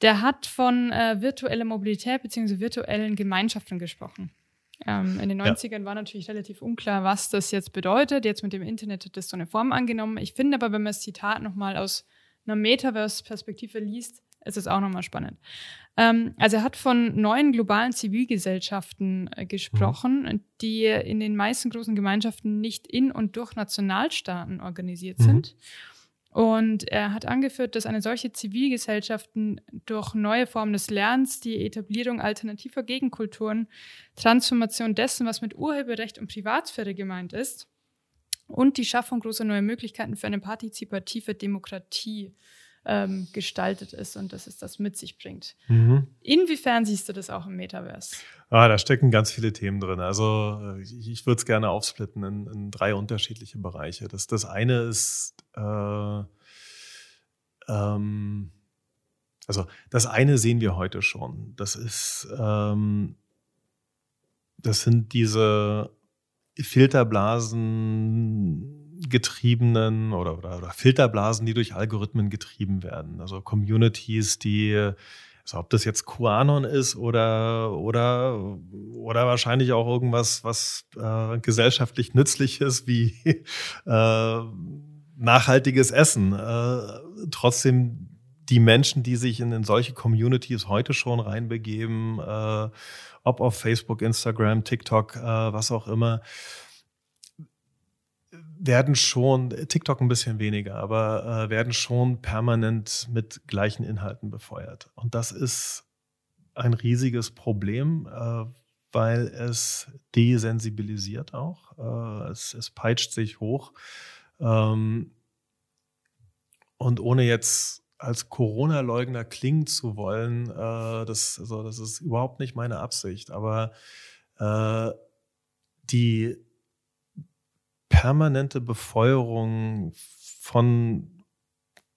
Der hat von äh, virtueller Mobilität bzw. virtuellen Gemeinschaften gesprochen. Ähm, in den 90ern ja. war natürlich relativ unklar, was das jetzt bedeutet. Jetzt mit dem Internet hat das so eine Form angenommen. Ich finde aber, wenn man das Zitat nochmal aus einer Metaverse-Perspektive liest, ist es auch nochmal spannend. Ähm, also er hat von neuen globalen Zivilgesellschaften äh, gesprochen, mhm. die in den meisten großen Gemeinschaften nicht in und durch Nationalstaaten organisiert mhm. sind. Und er hat angeführt, dass eine solche Zivilgesellschaften durch neue Formen des Lernens, die Etablierung alternativer Gegenkulturen, Transformation dessen, was mit Urheberrecht und Privatsphäre gemeint ist, und die Schaffung großer neuer Möglichkeiten für eine partizipative Demokratie ähm, gestaltet ist und dass es das mit sich bringt. Mhm. Inwiefern siehst du das auch im Metaverse? Ah, da stecken ganz viele Themen drin. Also äh, ich, ich würde es gerne aufsplitten in, in, drei unterschiedliche Bereiche. Das, das eine ist, äh, ähm, also das eine sehen wir heute schon. Das ist, ähm, das sind diese Filterblasen getriebenen oder, oder, oder Filterblasen, die durch Algorithmen getrieben werden. Also Communities, die also ob das jetzt QAnon ist oder oder oder wahrscheinlich auch irgendwas, was äh, gesellschaftlich nützlich ist, wie äh, nachhaltiges Essen. Äh, trotzdem die Menschen, die sich in, in solche Communities heute schon reinbegeben, äh, ob auf Facebook, Instagram, TikTok, äh, was auch immer, werden schon, TikTok ein bisschen weniger, aber äh, werden schon permanent mit gleichen Inhalten befeuert. Und das ist ein riesiges Problem, äh, weil es desensibilisiert auch. Äh, es, es peitscht sich hoch. Ähm, und ohne jetzt als Corona-Leugner klingen zu wollen, äh, das, also das ist überhaupt nicht meine Absicht. Aber äh, die permanente Befeuerung von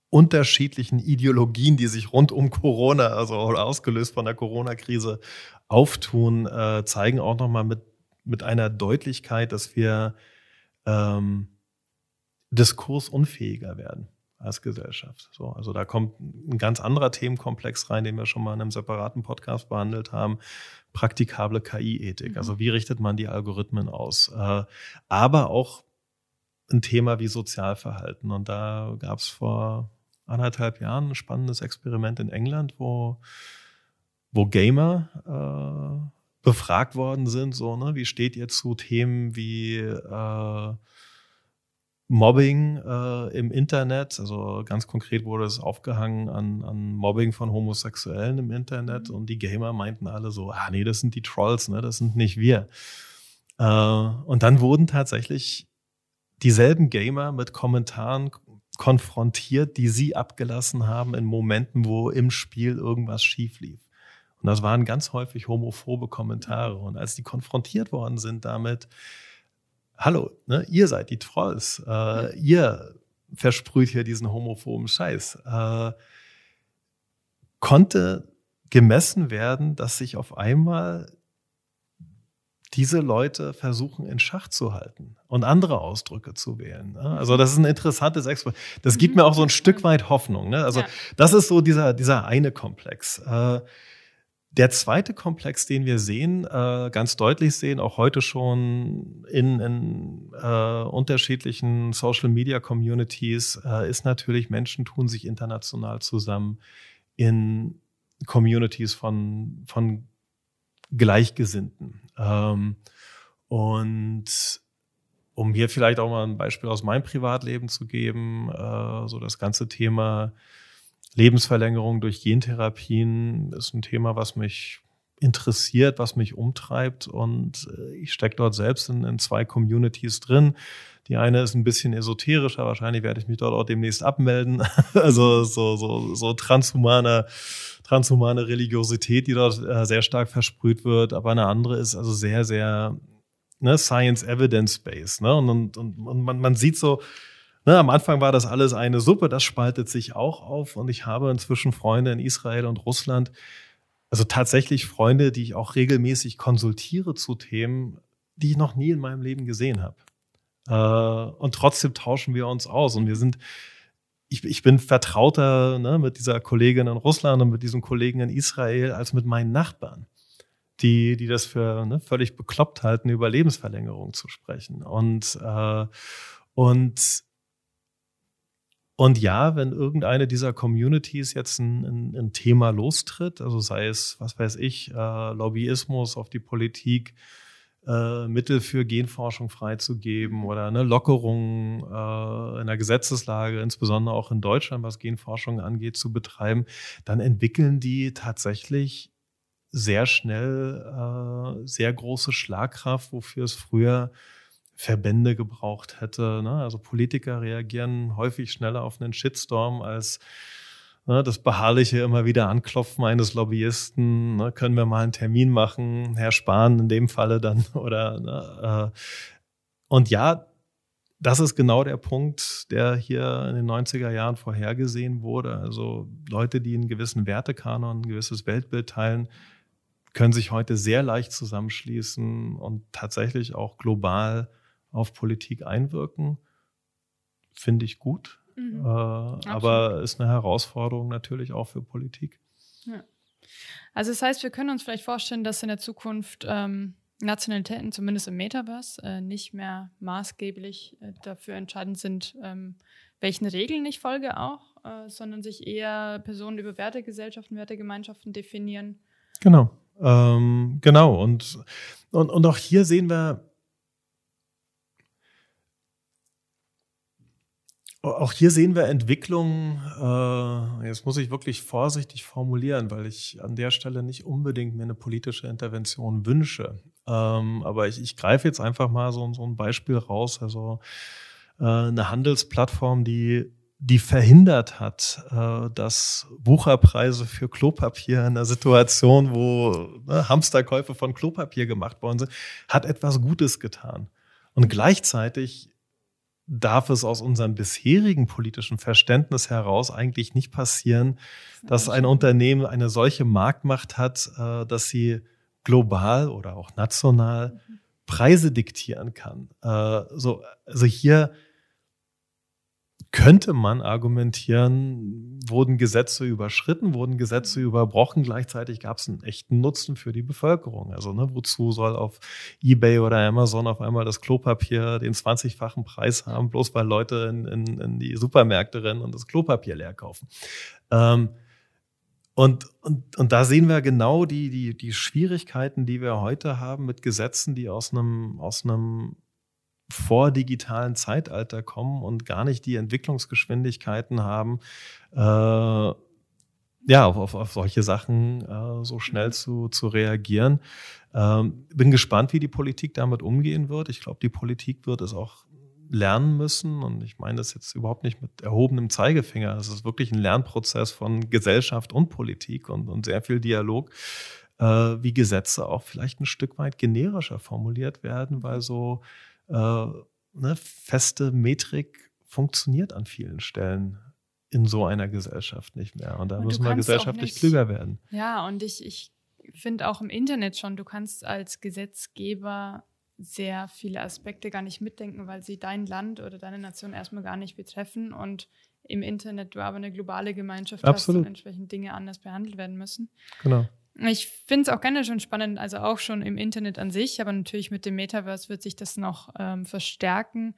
unterschiedlichen Ideologien, die sich rund um Corona, also ausgelöst von der Corona-Krise, auftun, äh, zeigen auch nochmal mit, mit einer Deutlichkeit, dass wir ähm, diskursunfähiger werden als Gesellschaft. So, also da kommt ein ganz anderer Themenkomplex rein, den wir schon mal in einem separaten Podcast behandelt haben. Praktikable KI-Ethik. Mhm. Also wie richtet man die Algorithmen aus? Äh, aber auch ein Thema wie Sozialverhalten. Und da gab es vor anderthalb Jahren ein spannendes Experiment in England, wo, wo Gamer äh, befragt worden sind, so, ne, wie steht ihr zu Themen wie äh, Mobbing äh, im Internet? Also ganz konkret wurde es aufgehangen an, an Mobbing von Homosexuellen im Internet mhm. und die Gamer meinten alle so, ah nee, das sind die Trolls, ne, das sind nicht wir. Äh, und dann wurden tatsächlich dieselben Gamer mit Kommentaren konfrontiert, die sie abgelassen haben in Momenten, wo im Spiel irgendwas schief lief. Und das waren ganz häufig homophobe Kommentare. Und als die konfrontiert worden sind damit, hallo, ne, ihr seid die Trolls, äh, ihr versprüht hier diesen homophoben Scheiß, äh, konnte gemessen werden, dass sich auf einmal diese Leute versuchen in Schach zu halten und andere Ausdrücke zu wählen. Ne? Also das ist ein interessantes Experiment. Das gibt mhm. mir auch so ein Stück weit Hoffnung. Ne? Also ja. das ist so dieser, dieser eine Komplex. Äh, der zweite Komplex, den wir sehen, äh, ganz deutlich sehen, auch heute schon in, in äh, unterschiedlichen Social Media Communities, äh, ist natürlich, Menschen tun sich international zusammen in Communities von, von Gleichgesinnten. Ähm, und um hier vielleicht auch mal ein Beispiel aus meinem Privatleben zu geben, äh, so das ganze Thema Lebensverlängerung durch Gentherapien ist ein Thema, was mich interessiert, was mich umtreibt und äh, ich stecke dort selbst in, in, zwei Communities drin. Die eine ist ein bisschen esoterischer, wahrscheinlich werde ich mich dort auch demnächst abmelden. also so, so, so transhumane, transhumane Religiosität, die dort äh, sehr stark versprüht wird. Aber eine andere ist also sehr, sehr ne, Science Evidence Based. Ne? Und, und, und man, man sieht so, Ne, am Anfang war das alles eine Suppe, das spaltet sich auch auf und ich habe inzwischen Freunde in Israel und Russland, also tatsächlich Freunde, die ich auch regelmäßig konsultiere zu Themen, die ich noch nie in meinem Leben gesehen habe. Äh, und trotzdem tauschen wir uns aus und wir sind, ich, ich bin vertrauter ne, mit dieser Kollegin in Russland und mit diesem Kollegen in Israel als mit meinen Nachbarn die, die das für ne, völlig bekloppt halten, über Lebensverlängerung zu sprechen. Und, äh, und und ja, wenn irgendeine dieser Communities jetzt ein, ein, ein Thema lostritt, also sei es, was weiß ich, äh, Lobbyismus auf die Politik, äh, Mittel für Genforschung freizugeben oder eine Lockerung äh, in der Gesetzeslage, insbesondere auch in Deutschland, was Genforschung angeht, zu betreiben, dann entwickeln die tatsächlich sehr schnell äh, sehr große Schlagkraft, wofür es früher Verbände gebraucht hätte. Ne? Also Politiker reagieren häufig schneller auf einen Shitstorm als ne, das beharrliche immer wieder Anklopfen eines Lobbyisten. Ne? Können wir mal einen Termin machen, Herr Spahn in dem Falle dann oder ne, äh, und ja, das ist genau der Punkt, der hier in den 90er Jahren vorhergesehen wurde. Also Leute, die einen gewissen Wertekanon, ein gewisses Weltbild teilen, können sich heute sehr leicht zusammenschließen und tatsächlich auch global auf Politik einwirken, finde ich gut. Mhm. Äh, aber ist eine Herausforderung natürlich auch für Politik. Ja. Also das heißt, wir können uns vielleicht vorstellen, dass in der Zukunft ähm, Nationalitäten, zumindest im Metaverse, äh, nicht mehr maßgeblich äh, dafür entscheidend sind, ähm, welchen Regeln ich folge auch, äh, sondern sich eher Personen über Wertegesellschaften, Wertegemeinschaften definieren. Genau. Ähm, genau. Und, und, und auch hier sehen wir, Auch hier sehen wir Entwicklungen, äh, jetzt muss ich wirklich vorsichtig formulieren, weil ich an der Stelle nicht unbedingt mir eine politische Intervention wünsche. Ähm, aber ich, ich greife jetzt einfach mal so, so ein Beispiel raus. Also äh, eine Handelsplattform, die die verhindert hat, äh, dass Wucherpreise für Klopapier in einer Situation, wo ne, Hamsterkäufe von Klopapier gemacht worden sind, hat etwas Gutes getan. Und gleichzeitig darf es aus unserem bisherigen politischen Verständnis heraus eigentlich nicht passieren, dass ein Unternehmen eine solche Marktmacht hat, äh, dass sie global oder auch national mhm. Preise diktieren kann. Äh, so, also hier könnte man argumentieren, wurden Gesetze überschritten, wurden Gesetze überbrochen, gleichzeitig gab es einen echten Nutzen für die Bevölkerung. Also ne, wozu soll auf eBay oder Amazon auf einmal das Klopapier den 20-fachen Preis haben, bloß weil Leute in, in, in, die Supermärkte rennen und das Klopapier leer kaufen. Ähm, und, und, und da sehen wir genau die, die, die Schwierigkeiten, die wir heute haben mit Gesetzen, die aus einem, aus einem vor digitalen Zeitalter kommen und gar nicht die Entwicklungsgeschwindigkeiten haben, äh, ja, auf, auf, auf solche Sachen äh, so schnell zu, zu reagieren. Ähm, bin gespannt, wie die Politik damit umgehen wird. Ich glaube, die Politik wird es auch lernen müssen. Und ich meine das jetzt überhaupt nicht mit erhobenem Zeigefinger. Es ist wirklich ein Lernprozess von Gesellschaft und Politik und, und sehr viel Dialog, äh, wie Gesetze auch vielleicht ein Stück weit generischer formuliert werden, weil so äh, ne, feste Metrik funktioniert an vielen Stellen in so einer Gesellschaft nicht mehr. Und da und müssen wir gesellschaftlich nicht, klüger werden. Ja, und ich, ich finde auch im Internet schon, du kannst als Gesetzgeber sehr viele Aspekte gar nicht mitdenken, weil sie dein Land oder deine Nation erstmal gar nicht betreffen und im Internet du aber eine globale Gemeinschaft Absolut. hast und entsprechend Dinge anders behandelt werden müssen. Genau. Ich finde es auch gerne schon spannend, also auch schon im Internet an sich, aber natürlich mit dem Metaverse wird sich das noch ähm, verstärken,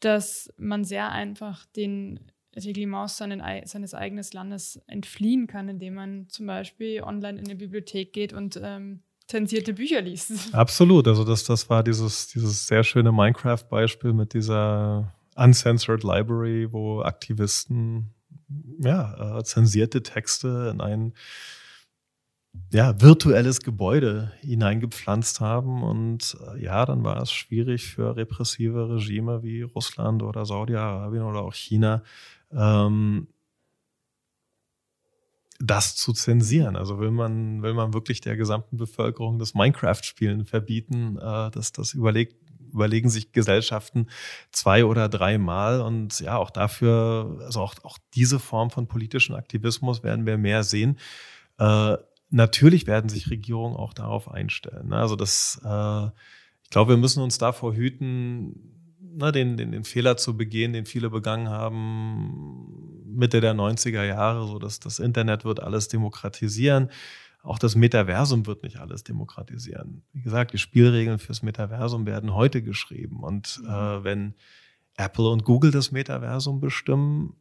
dass man sehr einfach den Reglements seines eigenen Landes entfliehen kann, indem man zum Beispiel online in eine Bibliothek geht und ähm, zensierte Bücher liest. Absolut, also das, das war dieses, dieses sehr schöne Minecraft-Beispiel mit dieser Uncensored Library, wo Aktivisten ja, äh, zensierte Texte in ein ja, virtuelles Gebäude hineingepflanzt haben. Und äh, ja, dann war es schwierig für repressive Regime wie Russland oder Saudi-Arabien oder auch China, ähm, das zu zensieren. Also will man, will man wirklich der gesamten Bevölkerung das Minecraft-Spielen verbieten, äh, das, das überlegt, überlegen sich Gesellschaften zwei oder dreimal. Und ja, auch dafür, also auch, auch diese Form von politischen Aktivismus werden wir mehr sehen. Äh, natürlich werden sich Regierungen auch darauf einstellen. Ne? Also das, äh, ich glaube, wir müssen uns davor hüten, ne, den, den, den Fehler zu begehen, den viele begangen haben Mitte der 90er Jahre, so dass das Internet wird alles demokratisieren. Auch das Metaversum wird nicht alles demokratisieren. Wie gesagt, die Spielregeln fürs Metaversum werden heute geschrieben. Und äh, wenn Apple und Google das Metaversum bestimmen,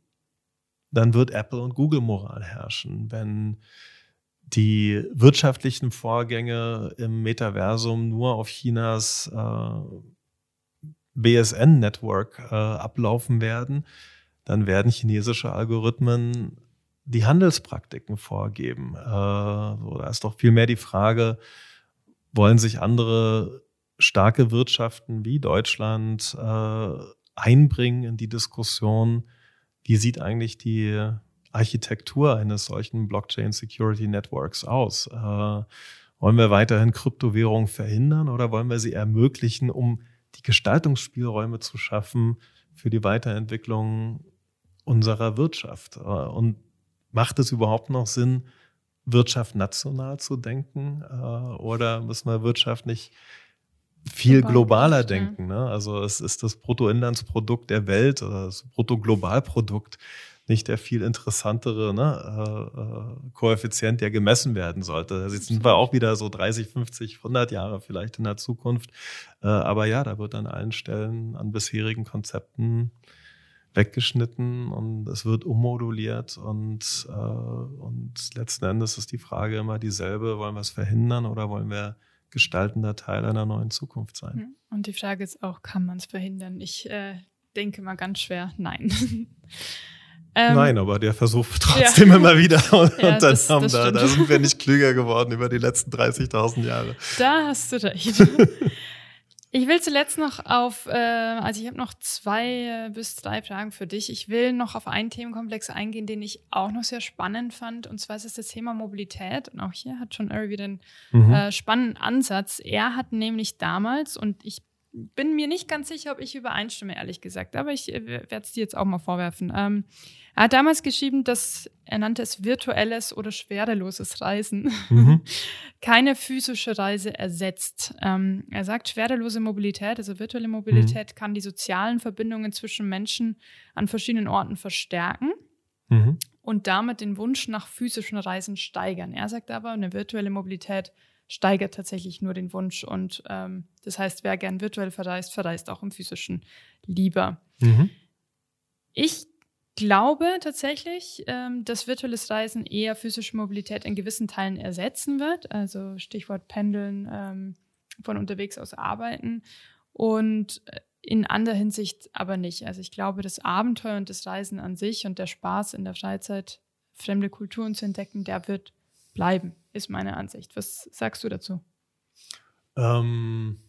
dann wird Apple und Google Moral herrschen. Wenn die wirtschaftlichen Vorgänge im Metaversum nur auf Chinas äh, BSN-Network äh, ablaufen werden, dann werden chinesische Algorithmen die Handelspraktiken vorgeben. Äh, so, da ist doch vielmehr die Frage, wollen sich andere starke Wirtschaften wie Deutschland äh, einbringen in die Diskussion, wie sieht eigentlich die Architektur eines solchen Blockchain Security Networks aus? Äh, wollen wir weiterhin Kryptowährungen verhindern oder wollen wir sie ermöglichen, um die Gestaltungsspielräume zu schaffen für die Weiterentwicklung unserer Wirtschaft? Äh, und macht es überhaupt noch Sinn, Wirtschaft national zu denken? Äh, oder müssen wir Wirtschaft nicht viel globaler denken? Ne? Also es ist das Bruttoinlandsprodukt der Welt oder das Bruttoglobalprodukt nicht der viel interessantere ne, äh, äh, Koeffizient, der gemessen werden sollte. Also jetzt sind wir auch wieder so 30, 50, 100 Jahre vielleicht in der Zukunft. Äh, aber ja, da wird an allen Stellen an bisherigen Konzepten weggeschnitten und es wird ummoduliert und, äh, und letzten Endes ist die Frage immer dieselbe, wollen wir es verhindern oder wollen wir gestaltender Teil einer neuen Zukunft sein? Und die Frage ist auch, kann man es verhindern? Ich äh, denke mal ganz schwer, nein. Ähm, Nein, aber der Versuch trotzdem ja. immer wieder. Und, ja, dann das, haben das da, da sind wir nicht klüger geworden über die letzten 30.000 Jahre. Da hast du recht. ich will zuletzt noch auf, äh, also ich habe noch zwei äh, bis drei Fragen für dich. Ich will noch auf einen Themenkomplex eingehen, den ich auch noch sehr spannend fand. Und zwar ist es das Thema Mobilität. Und auch hier hat schon wieder einen mhm. äh, spannenden Ansatz. Er hat nämlich damals, und ich bin mir nicht ganz sicher, ob ich übereinstimme, ehrlich gesagt. Aber ich äh, werde es dir jetzt auch mal vorwerfen. Ähm, er hat damals geschrieben, dass er nannte es virtuelles oder schwereloses Reisen. Mhm. Keine physische Reise ersetzt. Ähm, er sagt, schwerelose Mobilität, also virtuelle Mobilität, mhm. kann die sozialen Verbindungen zwischen Menschen an verschiedenen Orten verstärken. Mhm. Und damit den Wunsch nach physischen Reisen steigern. Er sagt aber, eine virtuelle Mobilität steigert tatsächlich nur den Wunsch. Und ähm, das heißt, wer gern virtuell verreist, verreist auch im physischen lieber. Mhm. Ich glaube tatsächlich, ähm, dass virtuelles Reisen eher physische Mobilität in gewissen Teilen ersetzen wird. Also Stichwort Pendeln, ähm, von unterwegs aus arbeiten. Und äh, in anderer Hinsicht aber nicht. Also ich glaube, das Abenteuer und das Reisen an sich und der Spaß in der Freizeit, fremde Kulturen zu entdecken, der wird bleiben, ist meine Ansicht. Was sagst du dazu? Ähm,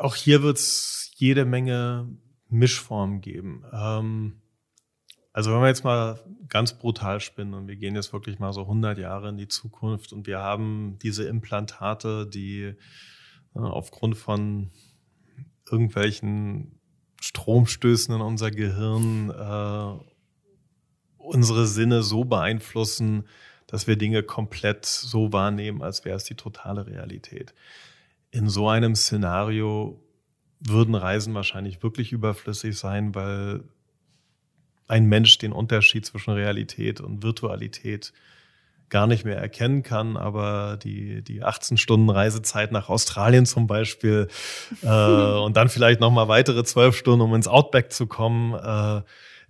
auch hier wird es jede Menge Mischformen geben. Ähm, also wenn wir jetzt mal ganz brutal spinnen und wir gehen jetzt wirklich mal so 100 Jahre in die Zukunft und wir haben diese Implantate, die äh, aufgrund von irgendwelchen Stromstößen in unser Gehirn äh, unsere Sinne so beeinflussen, dass wir Dinge komplett so wahrnehmen, als wäre es die totale Realität. In so einem Szenario würden Reisen wahrscheinlich wirklich überflüssig sein, weil ein Mensch den Unterschied zwischen Realität und Virtualität gar nicht mehr erkennen kann, aber die, die 18 Stunden Reisezeit nach Australien zum Beispiel äh, und dann vielleicht nochmal weitere zwölf Stunden, um ins Outback zu kommen, äh,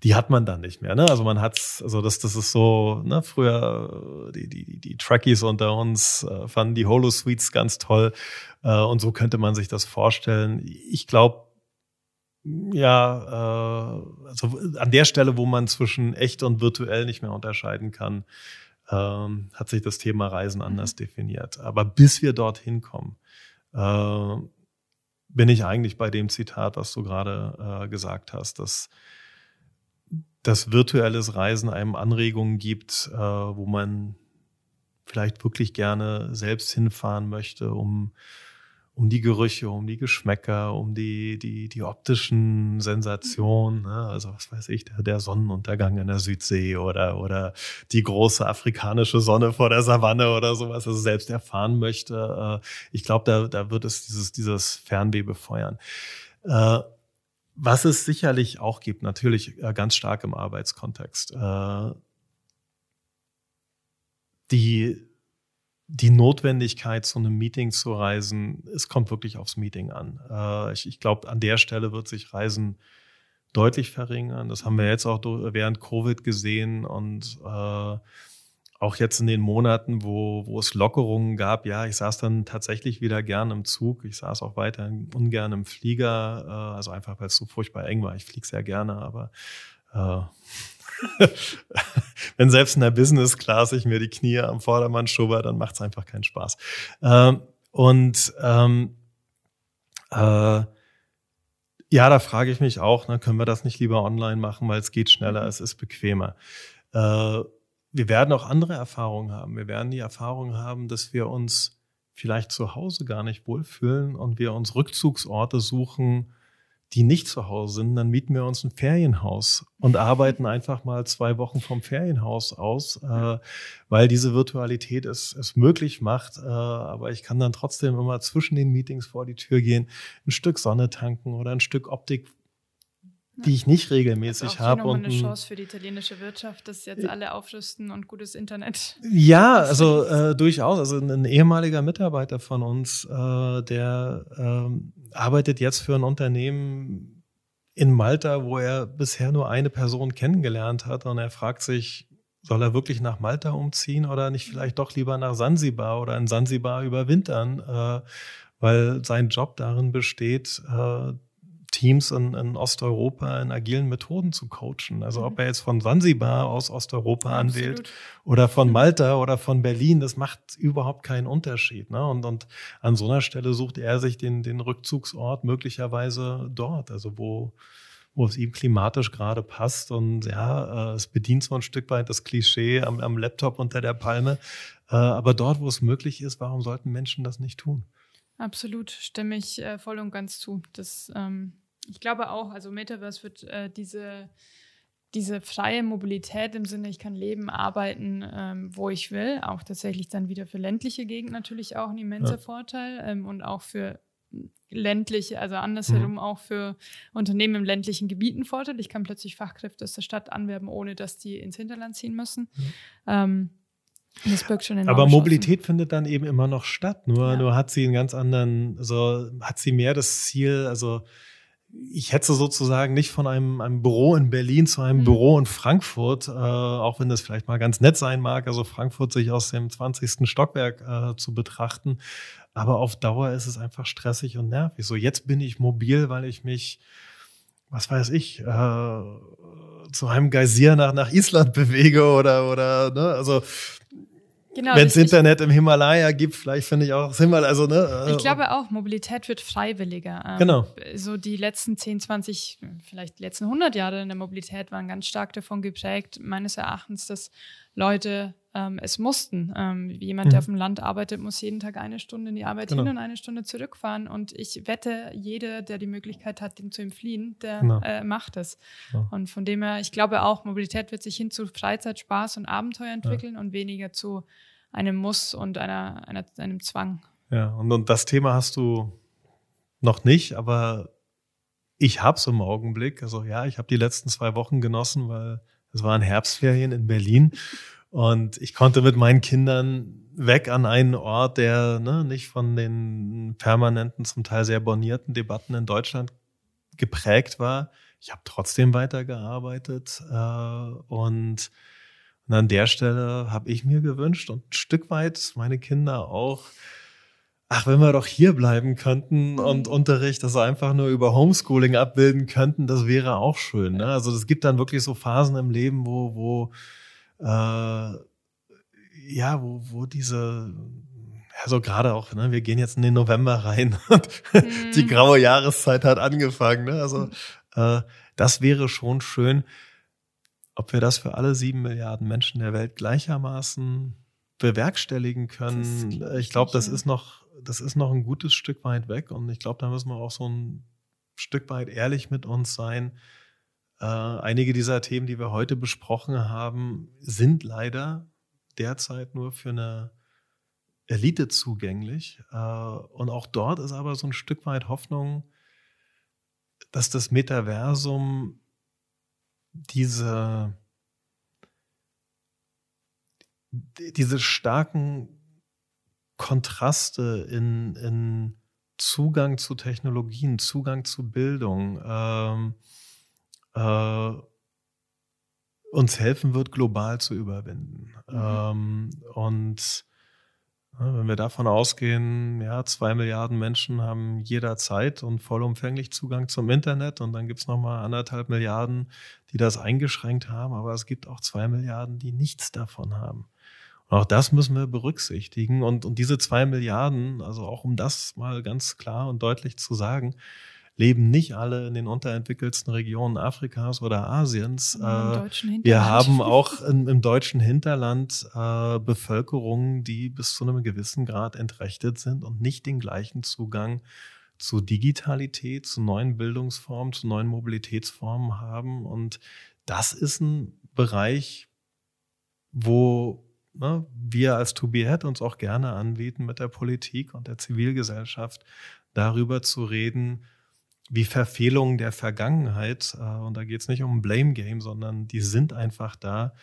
die hat man dann nicht mehr. Ne? Also man hat, also das, das ist so, ne, früher die, die, die Trekkies unter uns äh, fanden die Holo-Suites ganz toll äh, und so könnte man sich das vorstellen. Ich glaube, ja, äh, also an der Stelle, wo man zwischen echt und virtuell nicht mehr unterscheiden kann, ähm, hat sich das Thema Reisen anders mhm. definiert. Aber bis wir dorthin kommen, äh, bin ich eigentlich bei dem Zitat, was du gerade äh, gesagt hast, dass dass virtuelles Reisen einem Anregungen gibt, äh, wo man vielleicht wirklich gerne selbst hinfahren möchte, um um die Gerüche, um die Geschmäcker, um die, die, die optischen Sensationen, ne? also was weiß ich, der, der Sonnenuntergang in der Südsee oder, oder die große afrikanische Sonne vor der Savanne oder sowas, also selbst erfahren möchte. Äh, ich glaube, da, da wird es dieses, dieses Fernweh befeuern. Äh, was es sicherlich auch gibt, natürlich äh, ganz stark im Arbeitskontext. Die die Notwendigkeit, zu einem Meeting zu reisen, es kommt wirklich aufs Meeting an. Äh, ich, ich glaube, an der Stelle wird sich Reisen deutlich verringern. Das haben wir jetzt auch während Covid gesehen und äh, auch jetzt in den Monaten, wo, wo es Lockerungen gab, ja, ich saß dann tatsächlich wieder gern im Zug. Ich saß auch weiterhin ungern im Flieger, äh, also einfach, weil es so furchtbar eng war. Ich fliege sehr gerne, aber äh, wenn selbst in der Business Class ich mir die Knie am Vordermann schubber, dann macht es einfach keinen Spaß. Ähm, und ähm, äh, ja, da frage ich mich auch, ne, können wir das nicht lieber online machen, weil es geht schneller, mhm. es ist bequemer. Äh, wir werden auch andere Erfahrungen haben. Wir werden die Erfahrung haben, dass wir uns vielleicht zu Hause gar nicht wohlfühlen und wir uns Rückzugsorte suchen, die nicht zu Hause sind, dann mieten wir uns ein Ferienhaus und arbeiten einfach mal zwei Wochen vom Ferienhaus aus, äh, weil diese Virtualität es, es möglich macht. Äh, aber ich kann dann trotzdem immer zwischen den Meetings vor die Tür gehen, ein Stück Sonne tanken oder ein Stück Optik die ich nicht regelmäßig habe. Und eine Chance für die italienische Wirtschaft, dass jetzt alle aufrüsten und gutes Internet. Ja, also äh, durchaus. Also ein ehemaliger Mitarbeiter von uns, äh, der ähm, arbeitet jetzt für ein Unternehmen in Malta, wo er bisher nur eine Person kennengelernt hat und er fragt sich, soll er wirklich nach Malta umziehen oder nicht vielleicht doch lieber nach Sansibar oder in Sansibar überwintern, äh, weil sein Job darin besteht, äh, Teams in, in, Osteuropa in agilen Methoden zu coachen. Also ob mhm. er jetzt von Sansibar aus Osteuropa Absolut. anwählt oder von mhm. Malta oder von Berlin, das macht überhaupt keinen Unterschied. Ne? Und, und an so einer Stelle sucht er sich den, den Rückzugsort möglicherweise dort, also wo, wo es ihm klimatisch gerade passt. Und ja, äh, es bedient so ein Stück weit das Klischee am, am Laptop unter der Palme. Äh, aber dort, wo es möglich ist, warum sollten Menschen das nicht tun? Absolut, stimme ich äh, voll und ganz zu. Das, ähm, ich glaube auch, also Metaverse wird äh, diese, diese freie Mobilität im Sinne, ich kann leben, arbeiten, ähm, wo ich will, auch tatsächlich dann wieder für ländliche Gegend natürlich auch ein immenser ja. Vorteil ähm, und auch für ländliche, also andersherum mhm. auch für Unternehmen im ländlichen Gebiet ein Vorteil. Ich kann plötzlich Fachkräfte aus der Stadt anwerben, ohne dass die ins Hinterland ziehen müssen. Mhm. Ähm, das birgt schon Aber Mobilität findet dann eben immer noch statt. Nur, ja. nur hat sie einen ganz anderen, also hat sie mehr das Ziel, also ich hetze sozusagen nicht von einem, einem Büro in Berlin zu einem mhm. Büro in Frankfurt, äh, auch wenn das vielleicht mal ganz nett sein mag, also Frankfurt sich aus dem 20. Stockwerk äh, zu betrachten. Aber auf Dauer ist es einfach stressig und nervig. So, jetzt bin ich mobil, weil ich mich, was weiß ich, äh, zu einem Geysir nach, nach Island bewege oder, oder, ne, also Genau, Wenn es Internet im Himalaya gibt, vielleicht finde ich auch das Himalaya, also ne. Ich glaube auch, Mobilität wird freiwilliger. Ähm, genau. So die letzten 10, 20, vielleicht die letzten 100 Jahre in der Mobilität waren ganz stark davon geprägt, meines Erachtens, dass Leute ähm, es mussten. Ähm, jemand, mhm. der auf dem Land arbeitet, muss jeden Tag eine Stunde in die Arbeit genau. hin und eine Stunde zurückfahren. Und ich wette, jeder, der die Möglichkeit hat, dem zu entfliehen, der genau. äh, macht es. Ja. Und von dem her, ich glaube auch, Mobilität wird sich hin zu Freizeit, Spaß und Abenteuer entwickeln ja. und weniger zu einem Muss und einer, einer, einem Zwang. Ja, und, und das Thema hast du noch nicht, aber ich habe es im Augenblick. Also ja, ich habe die letzten zwei Wochen genossen, weil es waren Herbstferien in Berlin und ich konnte mit meinen Kindern weg an einen Ort, der ne, nicht von den permanenten, zum Teil sehr bornierten Debatten in Deutschland geprägt war. Ich habe trotzdem weitergearbeitet äh, und und an der Stelle habe ich mir gewünscht und ein Stück weit meine Kinder auch, ach, wenn wir doch hier bleiben könnten und mhm. Unterricht, das einfach nur über Homeschooling abbilden könnten, das wäre auch schön. Ne? Also es gibt dann wirklich so Phasen im Leben, wo, wo äh, ja, wo, wo diese ja, so gerade auch, ne, wir gehen jetzt in den November rein und mhm. die graue Jahreszeit hat angefangen. Ne? Also äh, das wäre schon schön. Ob wir das für alle sieben Milliarden Menschen der Welt gleichermaßen bewerkstelligen können, ich glaube, das ist noch, das ist noch ein gutes Stück weit weg. Und ich glaube, da müssen wir auch so ein Stück weit ehrlich mit uns sein. Äh, einige dieser Themen, die wir heute besprochen haben, sind leider derzeit nur für eine Elite zugänglich. Äh, und auch dort ist aber so ein Stück weit Hoffnung, dass das Metaversum diese, diese starken Kontraste in, in Zugang zu Technologien, Zugang zu Bildung ähm, äh, uns helfen wird, global zu überwinden. Mhm. Ähm, und wenn wir davon ausgehen, ja, zwei Milliarden Menschen haben jederzeit und vollumfänglich Zugang zum Internet und dann gibt es nochmal anderthalb Milliarden, die das eingeschränkt haben, aber es gibt auch zwei Milliarden, die nichts davon haben. Und auch das müssen wir berücksichtigen. Und, und diese zwei Milliarden, also auch um das mal ganz klar und deutlich zu sagen, leben nicht alle in den unterentwickelsten Regionen Afrikas oder Asiens. Äh, wir haben auch im, im deutschen Hinterland äh, Bevölkerungen, die bis zu einem gewissen Grad entrechtet sind und nicht den gleichen Zugang zu Digitalität, zu neuen Bildungsformen, zu neuen Mobilitätsformen haben. Und das ist ein Bereich, wo ne, wir als To Be Head uns auch gerne anbieten, mit der Politik und der Zivilgesellschaft darüber zu reden, wie Verfehlungen der Vergangenheit, äh, und da geht es nicht um ein Blame Game, sondern die sind einfach da,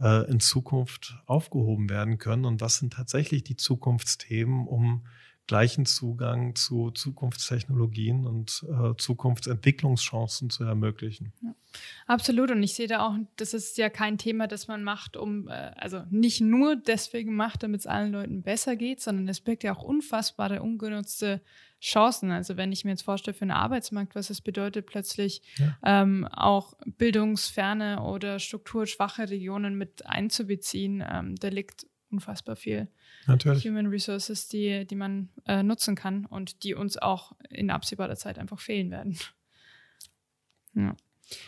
äh, in Zukunft aufgehoben werden können. Und was sind tatsächlich die Zukunftsthemen, um gleichen Zugang zu Zukunftstechnologien und äh, Zukunftsentwicklungschancen zu ermöglichen. Ja, absolut. Und ich sehe da auch, das ist ja kein Thema, das man macht, um, äh, also nicht nur deswegen macht, damit es allen Leuten besser geht, sondern es birgt ja auch unfassbare ungenutzte Chancen. Also wenn ich mir jetzt vorstelle für einen Arbeitsmarkt, was es bedeutet, plötzlich ja. ähm, auch bildungsferne oder strukturschwache Regionen mit einzubeziehen, ähm, da liegt unfassbar viel Natürlich. Human Resources, die, die man äh, nutzen kann und die uns auch in absehbarer Zeit einfach fehlen werden. Ja.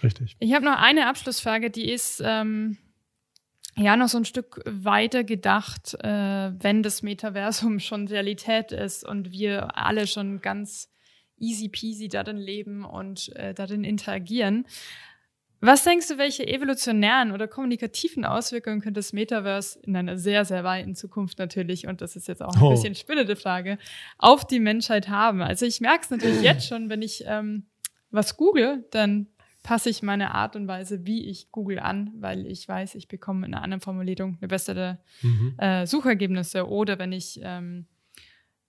Richtig. Ich habe noch eine Abschlussfrage, die ist, ähm, ja, noch so ein Stück weiter gedacht, äh, wenn das Metaversum schon Realität ist und wir alle schon ganz easy peasy darin leben und äh, darin interagieren. Was denkst du, welche evolutionären oder kommunikativen Auswirkungen könnte das Metaverse in einer sehr, sehr weiten Zukunft natürlich, und das ist jetzt auch ein oh. bisschen spinnende Frage, auf die Menschheit haben? Also ich merke es natürlich jetzt schon, wenn ich ähm, was google, dann passe ich meine Art und Weise, wie ich Google an, weil ich weiß, ich bekomme in einer anderen Formulierung eine bessere mhm. äh, Suchergebnisse. Oder wenn ich ähm,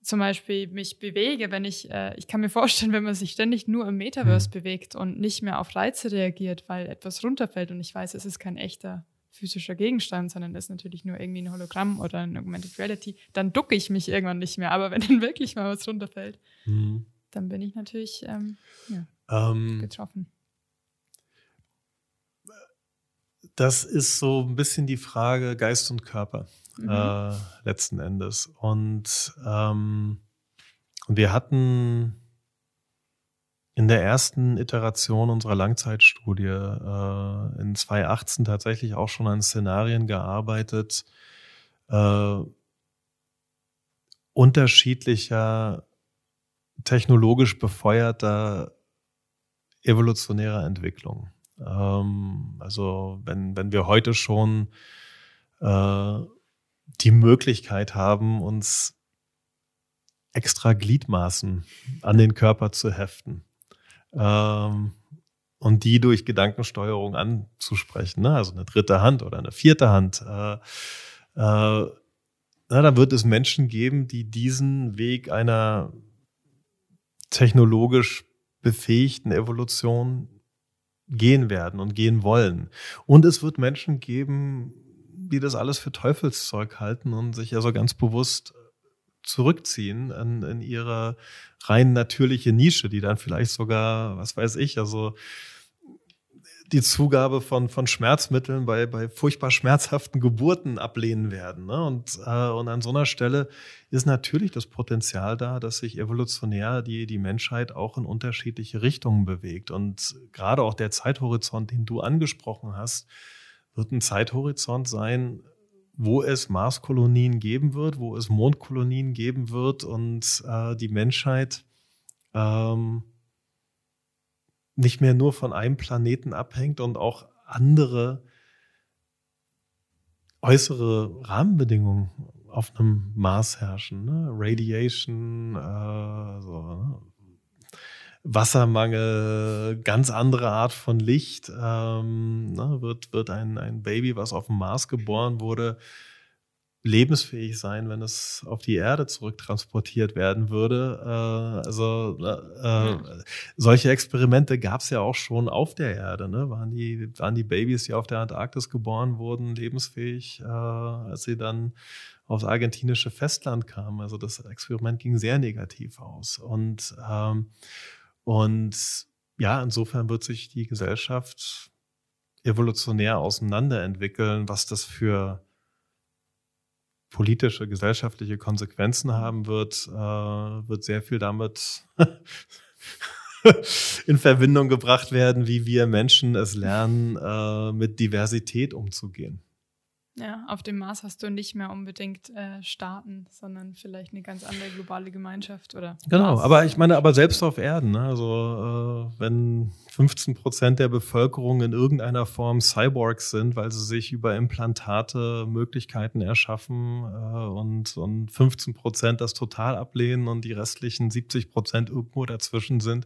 zum Beispiel mich bewege, wenn ich, äh, ich kann mir vorstellen, wenn man sich ständig nur im Metaverse mhm. bewegt und nicht mehr auf Reize reagiert, weil etwas runterfällt und ich weiß, es ist kein echter physischer Gegenstand, sondern ist natürlich nur irgendwie ein Hologramm oder ein Augmented Reality, dann ducke ich mich irgendwann nicht mehr. Aber wenn dann wirklich mal was runterfällt, mhm. dann bin ich natürlich ähm, ja, ähm, getroffen. Das ist so ein bisschen die Frage Geist und Körper mhm. äh, letzten Endes. Und, ähm, wir hatten in der ersten Iteration unserer Langzeitstudie äh, in 2018 tatsächlich auch schon an Szenarien gearbeitet, äh, unterschiedlicher technologisch befeuerter evolutionärer Entwicklung. Ähm, also wenn, wenn wir heute schon äh, die Möglichkeit haben, uns extra Gliedmaßen an den Körper zu heften ähm, und die durch Gedankensteuerung anzusprechen, ne? also eine dritte Hand oder eine vierte Hand. Äh, äh, na, da wird es Menschen geben, die diesen Weg einer technologisch befähigten Evolution gehen werden und gehen wollen. Und es wird Menschen geben, die das alles für Teufelszeug halten und sich also ganz bewusst zurückziehen in, in ihre rein natürliche Nische, die dann vielleicht sogar, was weiß ich, also die Zugabe von, von Schmerzmitteln bei, bei furchtbar schmerzhaften Geburten ablehnen werden. Ne? Und, äh, und an so einer Stelle ist natürlich das Potenzial da, dass sich evolutionär die, die Menschheit auch in unterschiedliche Richtungen bewegt. Und gerade auch der Zeithorizont, den du angesprochen hast, wird ein Zeithorizont sein, wo es Marskolonien geben wird, wo es Mondkolonien geben wird und äh, die Menschheit ähm, nicht mehr nur von einem Planeten abhängt und auch andere äußere Rahmenbedingungen auf einem Mars herrschen. Ne? Radiation, äh, so, ne? Wassermangel, ganz andere Art von Licht. Ähm, ne? wird, wird ein, ein Baby, was auf dem Mars geboren wurde, lebensfähig sein, wenn es auf die Erde zurücktransportiert werden würde. Äh, also äh, äh, solche Experimente gab es ja auch schon auf der Erde. Ne? Waren, die, waren die Babys, die auf der Antarktis geboren wurden, lebensfähig, äh, als sie dann aufs argentinische Festland kamen. Also das Experiment ging sehr negativ aus. Und, ähm, und ja, insofern wird sich die Gesellschaft evolutionär auseinanderentwickeln, was das für politische, gesellschaftliche Konsequenzen haben wird, äh, wird sehr viel damit in Verbindung gebracht werden, wie wir Menschen es lernen, äh, mit Diversität umzugehen. Ja, auf dem Mars hast du nicht mehr unbedingt äh, Staaten, sondern vielleicht eine ganz andere globale Gemeinschaft oder. Genau, Mars. aber ich meine, aber selbst auf Erden, ne? also äh, wenn 15 Prozent der Bevölkerung in irgendeiner Form Cyborgs sind, weil sie sich über Implantate Möglichkeiten erschaffen äh, und, und 15 Prozent das total ablehnen und die restlichen 70 Prozent irgendwo dazwischen sind,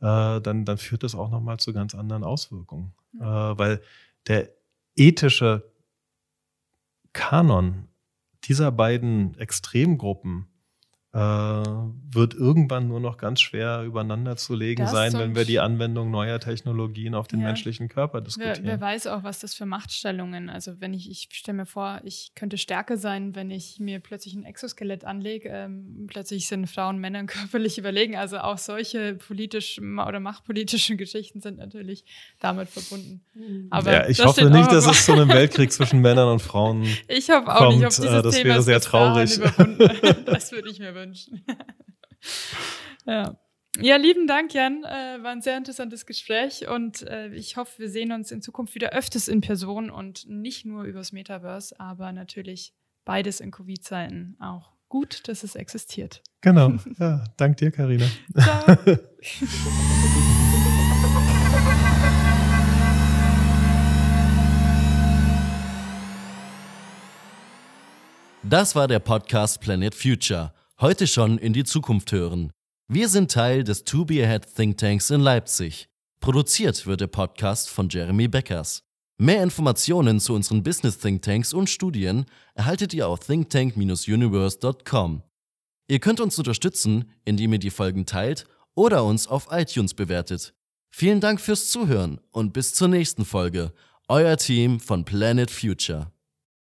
äh, dann, dann führt das auch nochmal zu ganz anderen Auswirkungen. Äh, weil der ethische Kanon dieser beiden Extremgruppen äh, wird irgendwann nur noch ganz schwer übereinander zu legen das sein, wenn wir die Anwendung neuer Technologien auf den ja. menschlichen Körper diskutieren. Wer, wer, weiß auch, was das für Machtstellungen, also wenn ich, ich stelle mir vor, ich könnte stärker sein, wenn ich mir plötzlich ein Exoskelett anlege, ähm, plötzlich sind Frauen Männern körperlich überlegen, also auch solche politischen oder machtpolitischen Geschichten sind natürlich damit verbunden. Mhm. Aber ja, ich hoffe nicht, dass es zu einem Weltkrieg zwischen Männern und Frauen Ich hoffe auch kommt. nicht, auf dieses äh, das wäre sehr traurig. das würde ich mir wünschen. ja. Ja, lieben Dank, Jan. Äh, war ein sehr interessantes Gespräch und äh, ich hoffe, wir sehen uns in Zukunft wieder öfters in Person und nicht nur übers Metaverse, aber natürlich beides in Covid-Zeiten auch gut, dass es existiert. Genau. Ja, dank dir, Karina. Ciao. Das war der Podcast Planet Future. Heute schon in die Zukunft hören. Wir sind Teil des To Be Ahead Think Tanks in Leipzig. Produziert wird der Podcast von Jeremy Beckers. Mehr Informationen zu unseren Business Think Tanks und Studien erhaltet ihr auf thinktank-universe.com. Ihr könnt uns unterstützen, indem ihr die Folgen teilt oder uns auf iTunes bewertet. Vielen Dank fürs Zuhören und bis zur nächsten Folge. Euer Team von Planet Future.